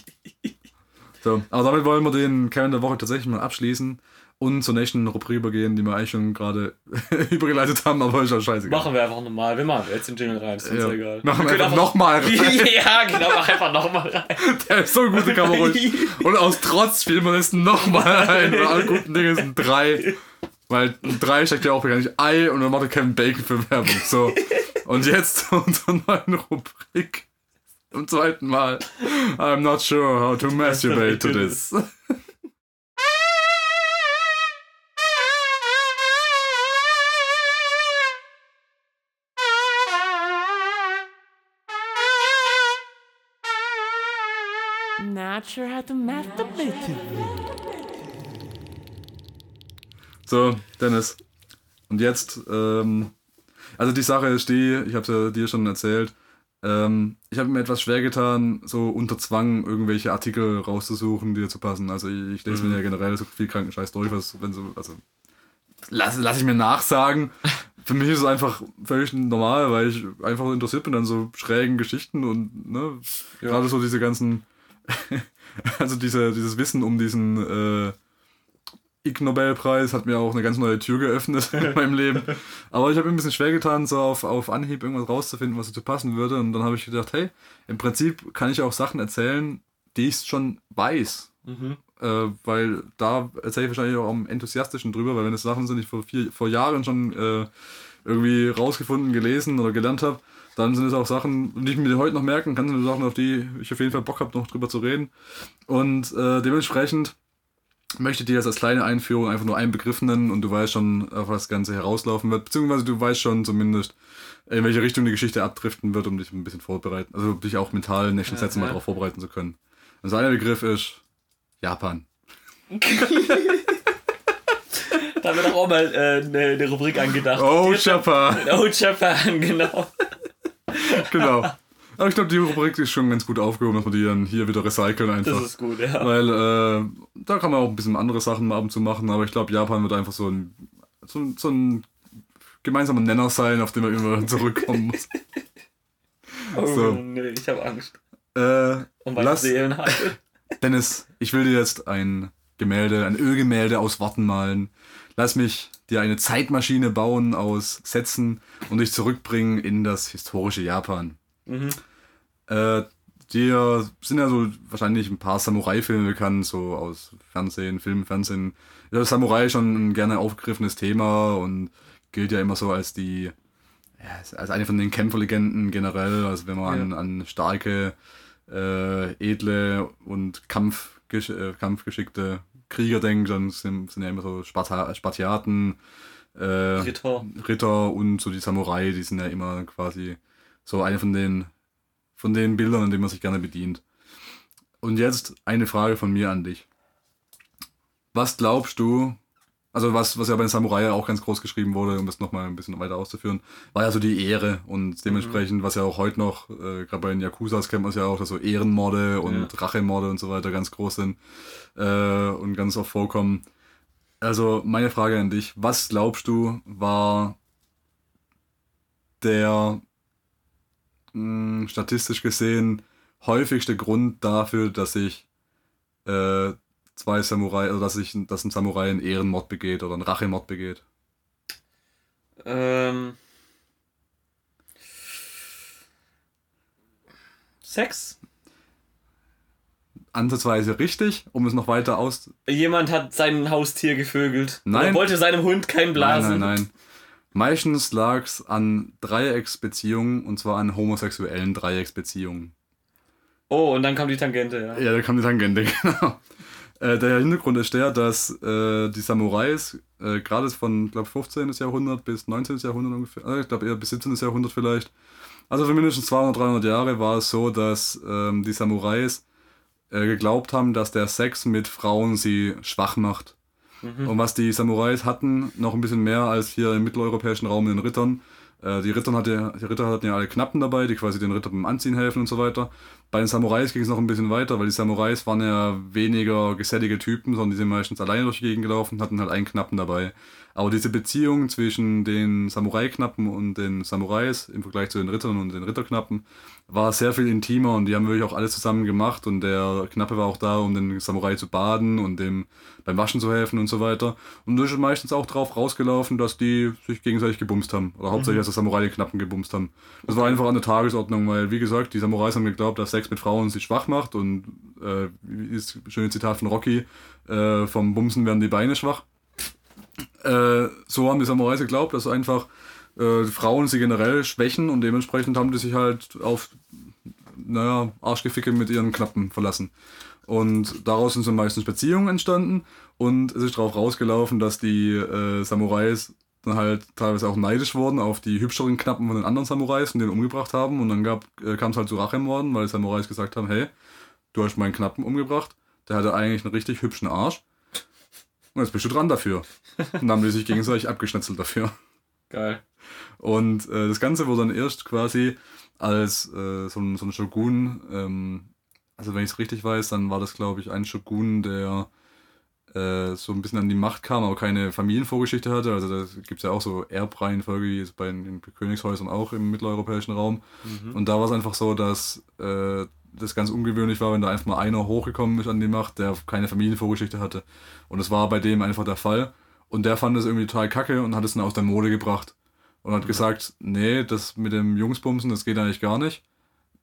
So, aber damit wollen wir den Kevin der Woche tatsächlich mal abschließen und zur nächsten Rubrik übergehen, die wir eigentlich schon gerade <laughs> übergeleitet haben, aber ist ja scheißegal. Machen wir einfach nochmal. Wir machen jetzt den Jingle rein, ist uns Ja. egal. Machen wir können einfach nochmal rein. <laughs> ja, genau, mach einfach nochmal rein. Der ist so gut, der kann man ruhig. <laughs> Und aus Trotz spielen wir das nochmal ein, weil alle guten Dinge sind drei. Weil drei steckt ja auch gar nicht Ei und dann macht er Kevin Bacon für Werbung. So. Und jetzt zu unserer neuen Rubrik. Zum zweiten Mal. I'm not sure how to masturbate to this. Not sure how to masturbate So, Dennis. Und jetzt, ähm, also die Sache ist die, ich habe ja dir schon erzählt, ähm, ich habe mir etwas schwer getan, so unter Zwang irgendwelche Artikel rauszusuchen, die dazu passen. Also ich, ich lese mir ja generell so viel Krankenscheiß durch, was, wenn so, also lass, lass ich mir nachsagen. <laughs> Für mich ist es einfach völlig normal, weil ich einfach interessiert bin an so schrägen Geschichten und ne, gerade so diese ganzen, <laughs> also diese, dieses Wissen um diesen äh, Ig Nobelpreis hat mir auch eine ganz neue Tür geöffnet <laughs> in meinem Leben. Aber ich habe mir ein bisschen schwer getan, so auf, auf Anhieb irgendwas rauszufinden, was dazu passen würde. Und dann habe ich gedacht, hey, im Prinzip kann ich auch Sachen erzählen, die ich schon weiß. Äh, weil da erzähle ich wahrscheinlich auch am enthusiastischen drüber, weil wenn es Sachen sind, die ich vor, vier, vor Jahren schon äh, irgendwie rausgefunden, gelesen oder gelernt habe, dann sind es auch Sachen, die ich mir heute noch merken kann, sind Sachen, auf die ich auf jeden Fall Bock habe, noch drüber zu reden. Und äh, dementsprechend möchte dir jetzt als kleine Einführung einfach nur einen Begriff nennen und du weißt schon, auf was das Ganze herauslaufen wird, beziehungsweise du weißt schon zumindest, in welche Richtung die Geschichte abdriften wird, um dich ein bisschen vorbereiten, also dich auch mental in nächsten Sätzen mal darauf vorbereiten zu können. Und so ein Begriff ist Japan. <laughs> Da haben wir doch auch mal äh, eine, eine Rubrik angedacht. Oh, Japan! Oh, Japan, genau. <laughs> genau. Aber ich glaube, die Rubrik ist schon ganz gut aufgehoben, dass wir die dann hier wieder recyceln einfach. Das ist gut, ja. Weil äh, da kann man auch ein bisschen andere Sachen mal ab und zu machen, aber ich glaube, Japan wird einfach so ein, so, so ein gemeinsamer Nenner sein, auf den man immer <laughs> zurückkommen muss. <laughs> Oh, So. nee, ich habe Angst. Äh, Um meine lass, Seelenheil. Dennis, ich will dir jetzt ein Gemälde, ein Ölgemälde aus Worten malen. Lass mich dir eine Zeitmaschine bauen aus Sätzen und dich zurückbringen in das historische Japan. Äh, dir sind ja so wahrscheinlich ein paar Samurai-Filme bekannt, so aus Fernsehen, Film, Fernsehen. Ja, Samurai schon ein gerne aufgegriffenes Thema und gilt ja immer so als die, ja, als eine von den Kämpferlegenden generell. Also wenn man an, an starke, äh, edle und Kampfgesch äh, kampfgeschickte Krieger denkt, dann sind, sind ja immer so Sparta Spartiaten, äh, Ritter. Ritter und so die Samurai, die sind ja immer quasi so eine von den von den Bildern, an denen man sich gerne bedient. Und jetzt eine Frage von mir an dich. Was glaubst du, also was, was ja bei den Samurai auch ganz groß geschrieben wurde, um das nochmal ein bisschen weiter auszuführen, war ja so die Ehre und dementsprechend, was ja auch heute noch, äh, gerade bei den Yakuzas kennt man es ja auch, dass so Ehrenmorde und Rachemorde und so weiter ganz groß sind äh, und ganz oft vorkommen. Also meine Frage an dich, was glaubst du war der mh, statistisch gesehen häufigste Grund dafür, dass sich äh, zwei Samurai, also dass sich dass ein Samurai einen Ehrenmord begeht oder einen Rachemord begeht. Ähm. Sex? Ansatzweise richtig, um es noch weiter aus. Jemand hat sein Haustier gevögelt. Nein. Oder wollte seinem Hund keinen Nein, blasen. nein, nein. Meistens lag es an Dreiecksbeziehungen und zwar an homosexuellen Dreiecksbeziehungen. Oh, und dann kam die Tangente, ja. Ja, da kam die Tangente, <laughs> genau. Äh, der Hintergrund ist der, dass äh, die Samurais äh, gerade von, glaube 15. Jahrhundert bis 19. Jahrhundert ungefähr, äh, ich glaube eher bis 17. Jahrhundert vielleicht, also für mindestens 200, 300 Jahre war es so, dass ähm, die Samurais äh, geglaubt haben, dass der Sex mit Frauen sie schwach macht. Und was die Samurais hatten, noch ein bisschen mehr als hier im mitteleuropäischen Raum in den Rittern. Äh, die, Rittern hatte, die Ritter hatten ja alle Knappen dabei, die quasi den Ritter beim Anziehen helfen und so weiter. Bei den Samurais ging es noch ein bisschen weiter, weil die Samurais waren ja weniger gesellige Typen, sondern die sind meistens alleine durch die Gegend gelaufen hatten halt einen Knappen dabei. Aber diese Beziehung zwischen den Samurai-Knappen und den Samurais im Vergleich zu den Rittern und den Ritterknappen war sehr viel intimer und die haben wirklich auch alles zusammen gemacht und der Knappe war auch da, um den Samurai zu baden und dem beim Waschen zu helfen und so weiter. Und das ist meistens auch drauf rausgelaufen, dass die sich gegenseitig gebumst haben. Oder hauptsächlich, dass der Samurai den Knappen gebumst haben. Das war einfach an der Tagesordnung, weil, wie gesagt, die Samurais haben geglaubt, dass Sex mit Frauen sie schwach macht und äh, wie ist ein schönes Zitat von Rocky, äh, vom Bumsen werden die Beine schwach. Äh, so haben die Samurais geglaubt, dass einfach äh, Frauen sie generell schwächen und dementsprechend haben die sich halt auf, naja, Arschgeficke mit ihren Knappen verlassen. Und daraus sind so meistens Beziehungen entstanden und es ist darauf rausgelaufen, dass die äh, Samurais dann halt teilweise auch neidisch wurden auf die hübscheren Knappen von den anderen Samurais und den umgebracht haben. Und dann äh, kam es halt zu Rachemorden, weil die Samurais gesagt haben, hey, du hast meinen Knappen umgebracht, der hatte eigentlich einen richtig hübschen Arsch und jetzt bist du dran dafür. Und dann haben die sich gegenseitig abgeschnetzelt dafür. Geil. Und äh, das Ganze wurde dann erst quasi als äh, so, ein, so ein Shogun, ähm, also wenn ich es richtig weiß, dann war das, glaube ich, ein Shogun, der äh, so ein bisschen an die Macht kam, aber keine Familienvorgeschichte hatte. Also da gibt es ja auch so Erbreihenfolge, wie bei den, Königshäusern auch im mitteleuropäischen Raum. Und da war es einfach so, dass äh, das ganz ungewöhnlich war, wenn da einfach mal einer hochgekommen ist an die Macht, der keine Familienvorgeschichte hatte. Und das war bei dem einfach der Fall. Und der fand es irgendwie total kacke und hat es dann aus der Mode gebracht. Und hat gesagt, nee, das mit dem Jungsbumsen, das geht eigentlich gar nicht.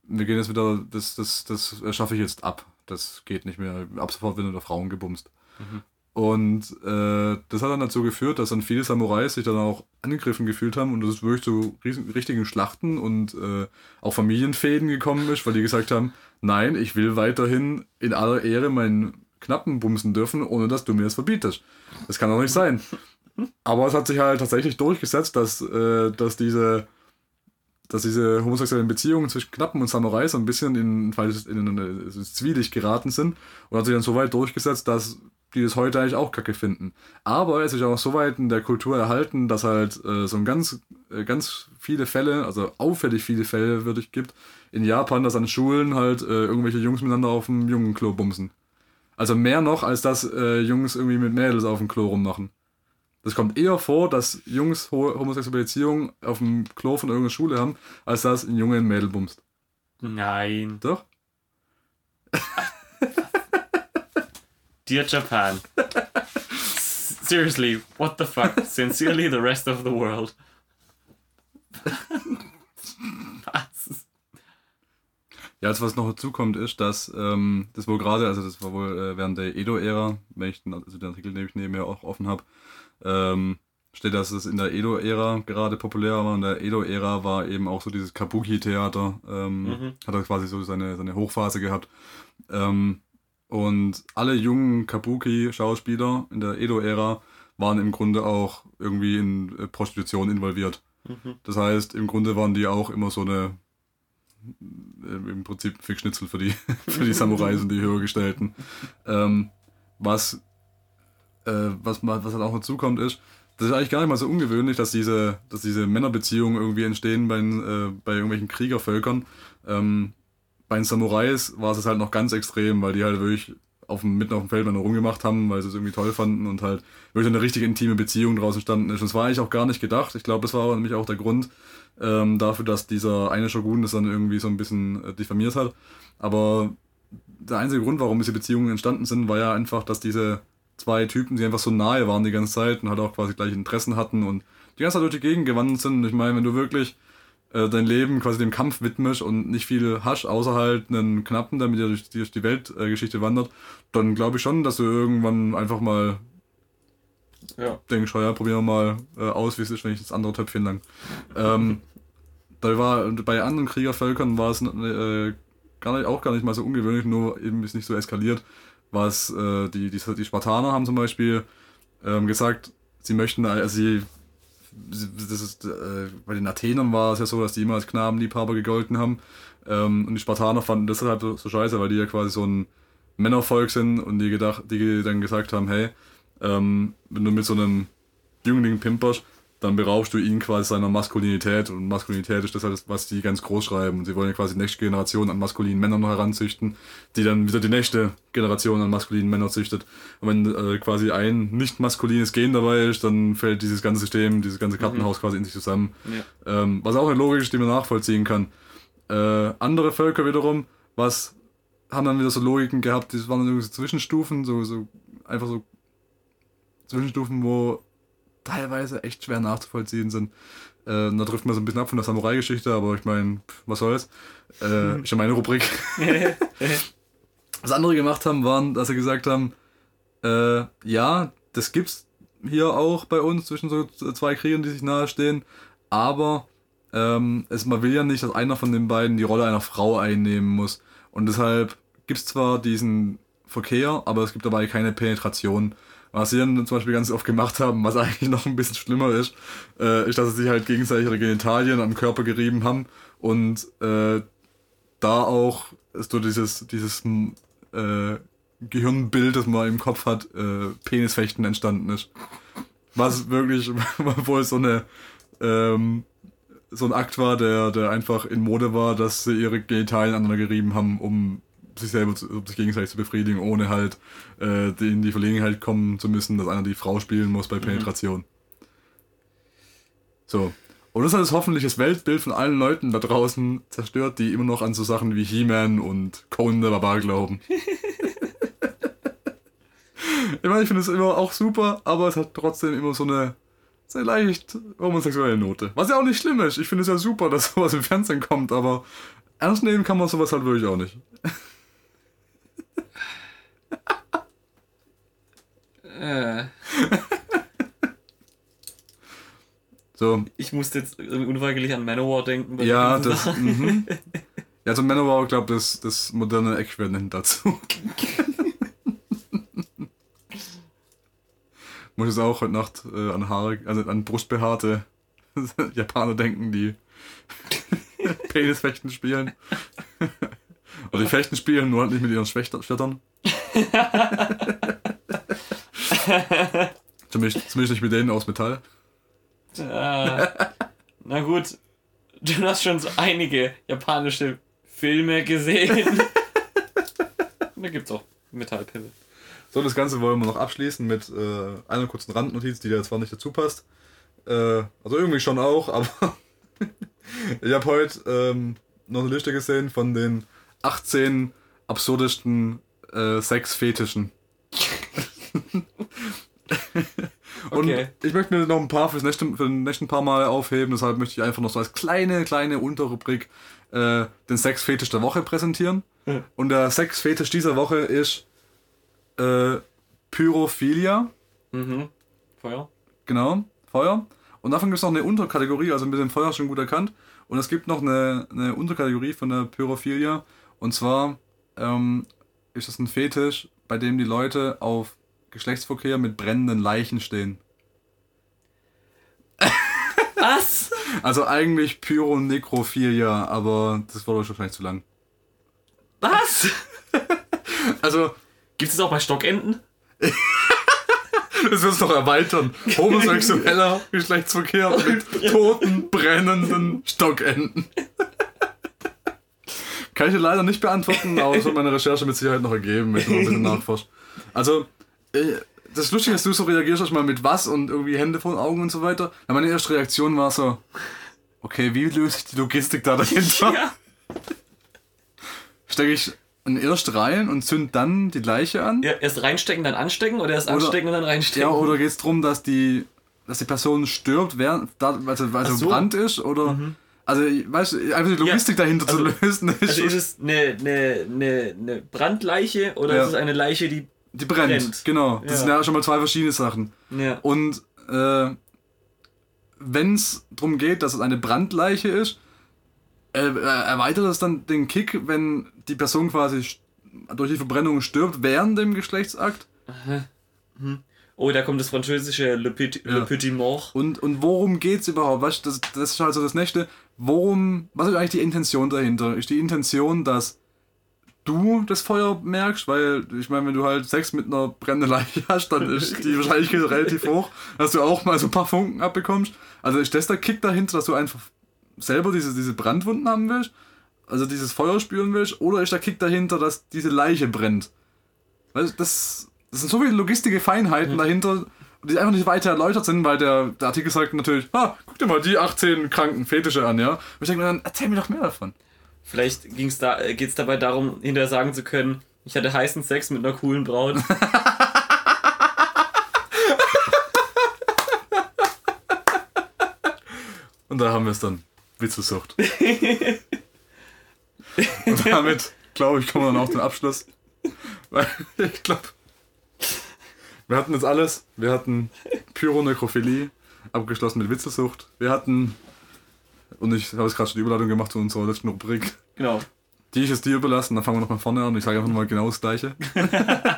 Wir gehen jetzt wieder, das, das, das schaffe ich jetzt ab. Das geht nicht mehr. Ab sofort wird unter Frauen gebumst. Und äh, das hat dann dazu geführt, dass dann viele Samurais sich dann auch angegriffen gefühlt haben und ist wirklich zu riesen, richtigen Schlachten und äh, auch Familienfäden gekommen ist, weil die gesagt haben, nein, ich will weiterhin in aller Ehre meinen Knappen bumsen dürfen, ohne dass du mir das verbietest. Das kann doch nicht sein. Aber es hat sich halt tatsächlich durchgesetzt, dass, äh, dass diese dass diese homosexuellen Beziehungen zwischen Knappen und Samurai so ein bisschen in, in eine Zwielicht geraten sind und hat sich dann so weit durchgesetzt, dass die das heute eigentlich auch kacke finden. Aber es ist auch so weit in der Kultur erhalten, dass halt äh, so ein ganz, äh, ganz viele Fälle, also auffällig viele Fälle wirklich gibt, in Japan, dass an Schulen halt äh, irgendwelche Jungs miteinander auf dem Jungenklo bumsen. Also mehr noch, als dass äh, Jungs irgendwie mit Mädels auf dem Klo rummachen. Das kommt eher vor, dass Jungs ho homosexuelle Beziehungen auf dem Klo von irgendeiner Schule haben, als dass ein Junge ein Mädel bumst. Nein. Doch? <laughs> Dear Japan. Seriously, what the fuck? Sincerely the rest of the world. Was? Ja, also was noch dazu kommt, ist, dass ähm, das wohl gerade, also das war wohl äh, während der Edo-Ära, wenn ich den, also den Artikel, den ich neben mir auch offen habe, ähm, steht, dass es in der Edo-Ära gerade populär war. Und der Edo-Ära war eben auch so dieses Kabuki-Theater, ähm, hat er quasi so seine, seine Hochphase gehabt. Ähm, und alle jungen Kabuki-Schauspieler in der Edo-Ära waren im Grunde auch irgendwie in äh, Prostitution involviert. Das heißt, im Grunde waren die auch immer so eine äh, im Prinzip Fickschnitzel für die, <laughs> für die Samurais und die Höhergestellten. Ähm, was, äh, was, was halt auch dazu kommt, ist, das ist eigentlich gar nicht mal so ungewöhnlich, dass diese, dass diese Männerbeziehungen irgendwie entstehen bei, äh, bei irgendwelchen Kriegervölkern. Ähm, bei den Samurais war es halt noch ganz extrem, weil die halt wirklich auf dem, mitten auf dem Feld miteinander rumgemacht haben, weil sie es irgendwie toll fanden und halt wirklich eine richtig intime Beziehung draus entstanden ist. Und das war eigentlich auch gar nicht gedacht. Ich glaube, das war nämlich auch der Grund ähm, dafür, dass dieser eine Shogun das dann irgendwie so ein bisschen äh, diffamiert hat. Aber der einzige Grund, warum diese Beziehungen entstanden sind, war ja einfach, dass diese zwei Typen, die einfach so nahe waren die ganze Zeit und halt auch quasi gleiche Interessen hatten und die ganze Zeit durch die Gegend gewandert sind. Und ich meine, wenn du wirklich äh, dein Leben quasi dem Kampf widmest und nicht viel hast, außer halt einen Knappen, der mit dir durch, durch die Weltgeschichte äh, wandert, dann glaube ich schon, dass du irgendwann einfach mal Ja. denkst, ja, probieren wir mal äh, aus, wie es ist, wenn ich das andere Töpfchen lang. Ähm, da war, bei anderen Kriegervölkern war es äh, gar nicht, auch gar nicht mal so ungewöhnlich, nur eben ist nicht so eskaliert. Was äh, die, die, die Spartaner haben zum Beispiel ähm, gesagt, sie möchten, also sie- das ist, äh, bei den Athenern war es ja so, dass die immer als Knabenliebhaber gegolten haben. Ähm, und die Spartaner fanden das halt so, scheiße, weil die ja quasi so ein Männervolk sind und die gedacht, die dann gesagt haben, hey, ähm, wenn du mit so einem Jüngling pimperst, dann beraubst du ihn quasi seiner Maskulinität und Maskulinität ist das halt, was die ganz groß schreiben und sie wollen ja quasi die nächste Generation an maskulinen Männern heranzüchten, die dann wieder die nächste Generation an maskulinen Männern züchtet. Und wenn äh, quasi ein nicht maskulines Gen dabei ist, dann fällt dieses ganze System, dieses ganze Kartenhaus quasi in sich zusammen. Ähm, was auch eine Logik ist, die man nachvollziehen kann. Äh, andere Völker wiederum, was haben dann wieder so Logiken gehabt, das waren dann irgendwie so Zwischenstufen, so, so einfach so Zwischenstufen, wo teilweise echt schwer nachzuvollziehen sind. Äh, da trifft man so ein bisschen ab von der Samurai-Geschichte, aber ich meine, was soll's. Äh, ist ja meine Rubrik. <laughs> Was andere gemacht haben, waren, dass sie gesagt haben, äh, ja, das gibt's hier auch bei uns zwischen so zwei Kriegern, die sich nahestehen, aber ähm, es, man will ja nicht, dass einer von den beiden die Rolle einer Frau einnehmen muss. Und deshalb gibt's zwar diesen Verkehr, aber es gibt dabei keine Penetration. Was sie dann zum Beispiel ganz oft gemacht haben, was eigentlich noch ein bisschen schlimmer ist, äh, ist, dass sie sich halt gegenseitig ihre Genitalien am Körper gerieben haben und äh, da auch so dieses, dieses äh, Gehirnbild, das man im Kopf hat, äh, Penisfechten entstanden ist. Was wirklich <laughs> wohl so eine ähm, so ein Akt war, der, der einfach in Mode war, dass sie ihre Genitalien aneinander gerieben haben, um sich selber, zu, um sich gegenseitig zu befriedigen, ohne halt äh, in die Verlegenheit kommen zu müssen, dass einer die Frau spielen muss bei Penetration. So. Und das hat das hoffentlich das Weltbild von allen Leuten da draußen zerstört, die immer noch an so Sachen wie He-Man und Conan der Barbar glauben. <laughs> ich meine, ich finde es immer auch super, aber es hat trotzdem immer so eine sehr leicht homosexuelle Note. Was ja auch nicht schlimm ist. Ich finde es ja super, dass sowas im Fernsehen kommt, aber ernst nehmen kann man sowas halt wirklich auch nicht. Äh, <laughs> So, ich musste jetzt unweigerlich an Manowar denken. ja, das. Mhm. <laughs> Ja, so Manowar, glaube das, das moderne Äquivalent dazu. <laughs> Muss jetzt auch heute Nacht äh, an Haare, also an brustbehaarte Japaner denken, die Penisfechten spielen. Oder die Fechten spielen, nur halt nicht mit ihren Schwächter- Schwertern. <laughs> zumindest, zumindest nicht mit denen aus Metall. Äh, na gut, du hast schon so einige japanische Filme gesehen. da gibt's auch Metallpille. So, das Ganze wollen wir noch abschließen mit äh, einer kurzen Randnotiz, die da zwar nicht dazu passt. Äh, also irgendwie schon auch, <laughs> aber ich habe heute ähm, noch eine Liste gesehen von den 18 absurdesten äh, Sexfetischen. Und Okay. ich möchte mir noch ein paar fürs nächste, für den nächsten paar Mal aufheben, deshalb möchte ich einfach noch so als kleine, kleine Unterrubrik äh, den Sexfetisch der Woche präsentieren. Und der Sexfetisch dieser Woche ist äh, Pyrophilia, Mhm. Feuer. genau, Feuer. Und davon gibt es noch eine Unterkategorie, also mit dem Feuer schon gut erkannt. Und es gibt noch eine, eine Unterkategorie von der Pyrophilia. Und zwar ähm, ist das ein Fetisch, bei dem die Leute auf Geschlechtsverkehr mit brennenden Leichen stehen. Was? Also eigentlich Pyronekrophilia, aber das war doch wahrscheinlich zu lang. Was? <laughs> Also, Gibt es auch bei Stockenten? das wird doch erweitern. Homosexueller <laughs> Geschlechtsverkehr mit toten, brennenden Stockenten. Kann ich dir leider nicht beantworten, aber das wird meine Recherche mit Sicherheit noch ergeben, wenn du noch ein bisschen <laughs> nachforschst. Also, das Lustige ist, dass du so reagierst erstmal mit was und irgendwie Hände vor den Augen und so weiter. Ja, meine erste Reaktion war so, okay, wie löse ich die Logistik da dahinter? Ja. Stecke ich erst rein und zünd dann die Leiche an? ja. Erst reinstecken, dann anstecken oder erst Oder- anstecken und dann reinstecken? Ja, oder geht es darum, dass die, dass die Person stirbt, während also, weil Ach so. Brand ist? Oder. Also, weißt du, einfach die Logistik dahinter also- zu lösen, ist, Also ist es eine, eine, eine, eine Brandleiche oder Ja. ist es eine Leiche, die. Die brennt. brennt. Genau. Das Ja. sind ja schon mal zwei verschiedene Sachen. Ja. Und äh, wenn es darum geht, dass es eine Brandleiche ist, äh, äh, erweitert das dann den Kick, wenn die Person quasi durch die Verbrennung stirbt während dem Geschlechtsakt? Oh, da kommt das französische Le Petit, Le Ja. Petit Mort. Und, und worum geht's überhaupt? Du, das, das ist halt so das Nächste. Worum, was ist eigentlich die Intention dahinter? Ist die Intention, dass du das Feuer merkst? Weil, ich meine, wenn du halt Sex mit einer brennenden Leiche <laughs> hast, dann ist <laughs> die Wahrscheinlichkeit relativ hoch, dass du auch mal so ein paar Funken abbekommst. Also ist das der Kick dahinter, dass du einfach selber diese, diese Brandwunden haben willst? Also dieses Feuer spüren willst? Oder ist der Kick dahinter, dass diese Leiche brennt? Weißt, das, das sind so viele logistische Feinheiten dahinter, die einfach nicht weiter erläutert sind, weil der, der Artikel sagt natürlich, ah, guck dir mal die 18 kranken Fetische an, ja. Und ich denke mir dann, erzähl mir doch mehr davon. Vielleicht da, äh, geht's dabei darum, hinterher sagen zu können, ich hatte heißen Sex mit einer coolen Braut. <laughs> Und da haben wir es dann. Witzesucht. Und damit, glaube ich, kommen wir dann auf den Abschluss. Weil ich glaube, wir hatten jetzt alles. Wir hatten Pyronekrophilie, abgeschlossen mit Witzesucht. Wir hatten, und ich habe jetzt gerade schon die Überleitung gemacht zu unserer letzten Rubrik, genau. die ich jetzt dir überlassen. Dann fangen wir nochmal vorne an. Ich sage einfach nochmal genau das Gleiche. <laughs>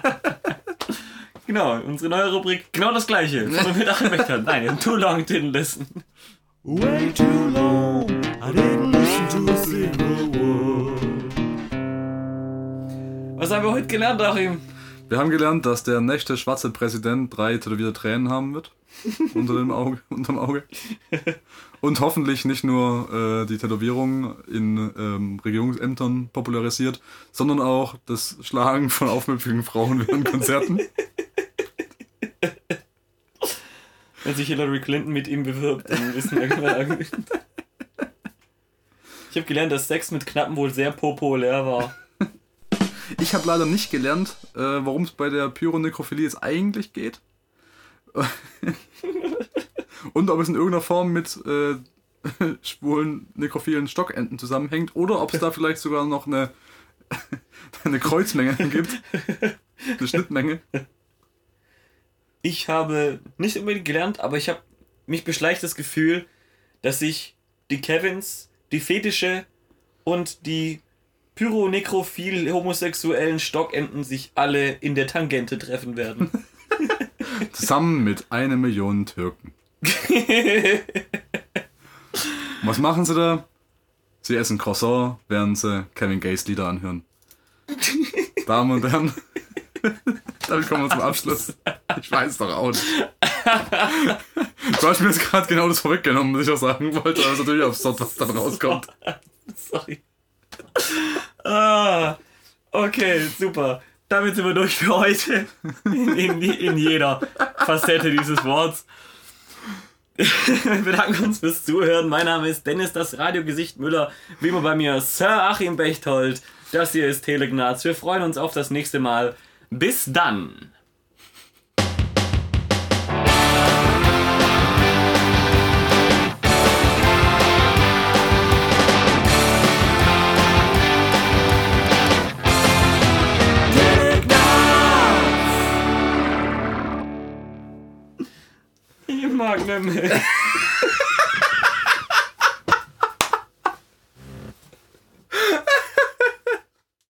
Genau, unsere neue Rubrik, genau das gleiche. Von und mit Achim. Nein, too long didn't listen. Way too long, I didn't listen to a single word. Was haben wir heute gelernt, Achim? Wir haben gelernt, dass der nächste schwarze Präsident drei tätowierte Tränen haben wird. <laughs> unter dem Auge, unterm Auge. Und hoffentlich nicht nur äh, die Tätowierung in ähm, Regierungsämtern popularisiert, sondern auch das Schlagen von aufmüpfigen Frauen während Konzerten. Wenn sich Hillary Clinton mit ihm bewirbt, dann wissen wir genau. Ich habe gelernt, dass Sex mit Knappen wohl sehr populär war. Ich habe leider nicht gelernt, äh, worum es bei der Pyronekrophilie jetzt eigentlich geht. <laughs> Und ob es in irgendeiner Form mit äh, <laughs> schwulen nekrophilen Stockenten zusammenhängt oder ob es da vielleicht sogar noch eine, <laughs> eine Kreuzmenge gibt. Eine Schnittmenge. Ich habe nicht unbedingt gelernt, aber ich habe mich beschleicht das Gefühl, dass sich die Kevins, die Fetische und die pyronekrophil homosexuellen Stockenten sich alle in der Tangente treffen werden. <laughs> Zusammen mit einer Million Türken. <laughs> Was machen sie da? Sie essen Croissant, während sie Kevin Gays Lieder anhören. Damen und Herren, <laughs> damit kommen wir zum Abschluss. Ich weiß doch auch nicht. Du hast mir jetzt gerade genau das vorweggenommen, was ich auch sagen wollte, aber es natürlich absurd, was dann rauskommt. Sorry. <laughs> Ah, okay, super. Damit sind wir durch für heute. In, in, in jeder Facette dieses Worts. Wir bedanken uns fürs Zuhören. Mein Name ist Dennis, das Radiogesicht Müller. Wie immer bei mir Sir Achim Bechtold. Das hier ist Telegnaz. Wir freuen uns auf das nächste Mal. Bis dann. Magnum. <laughs>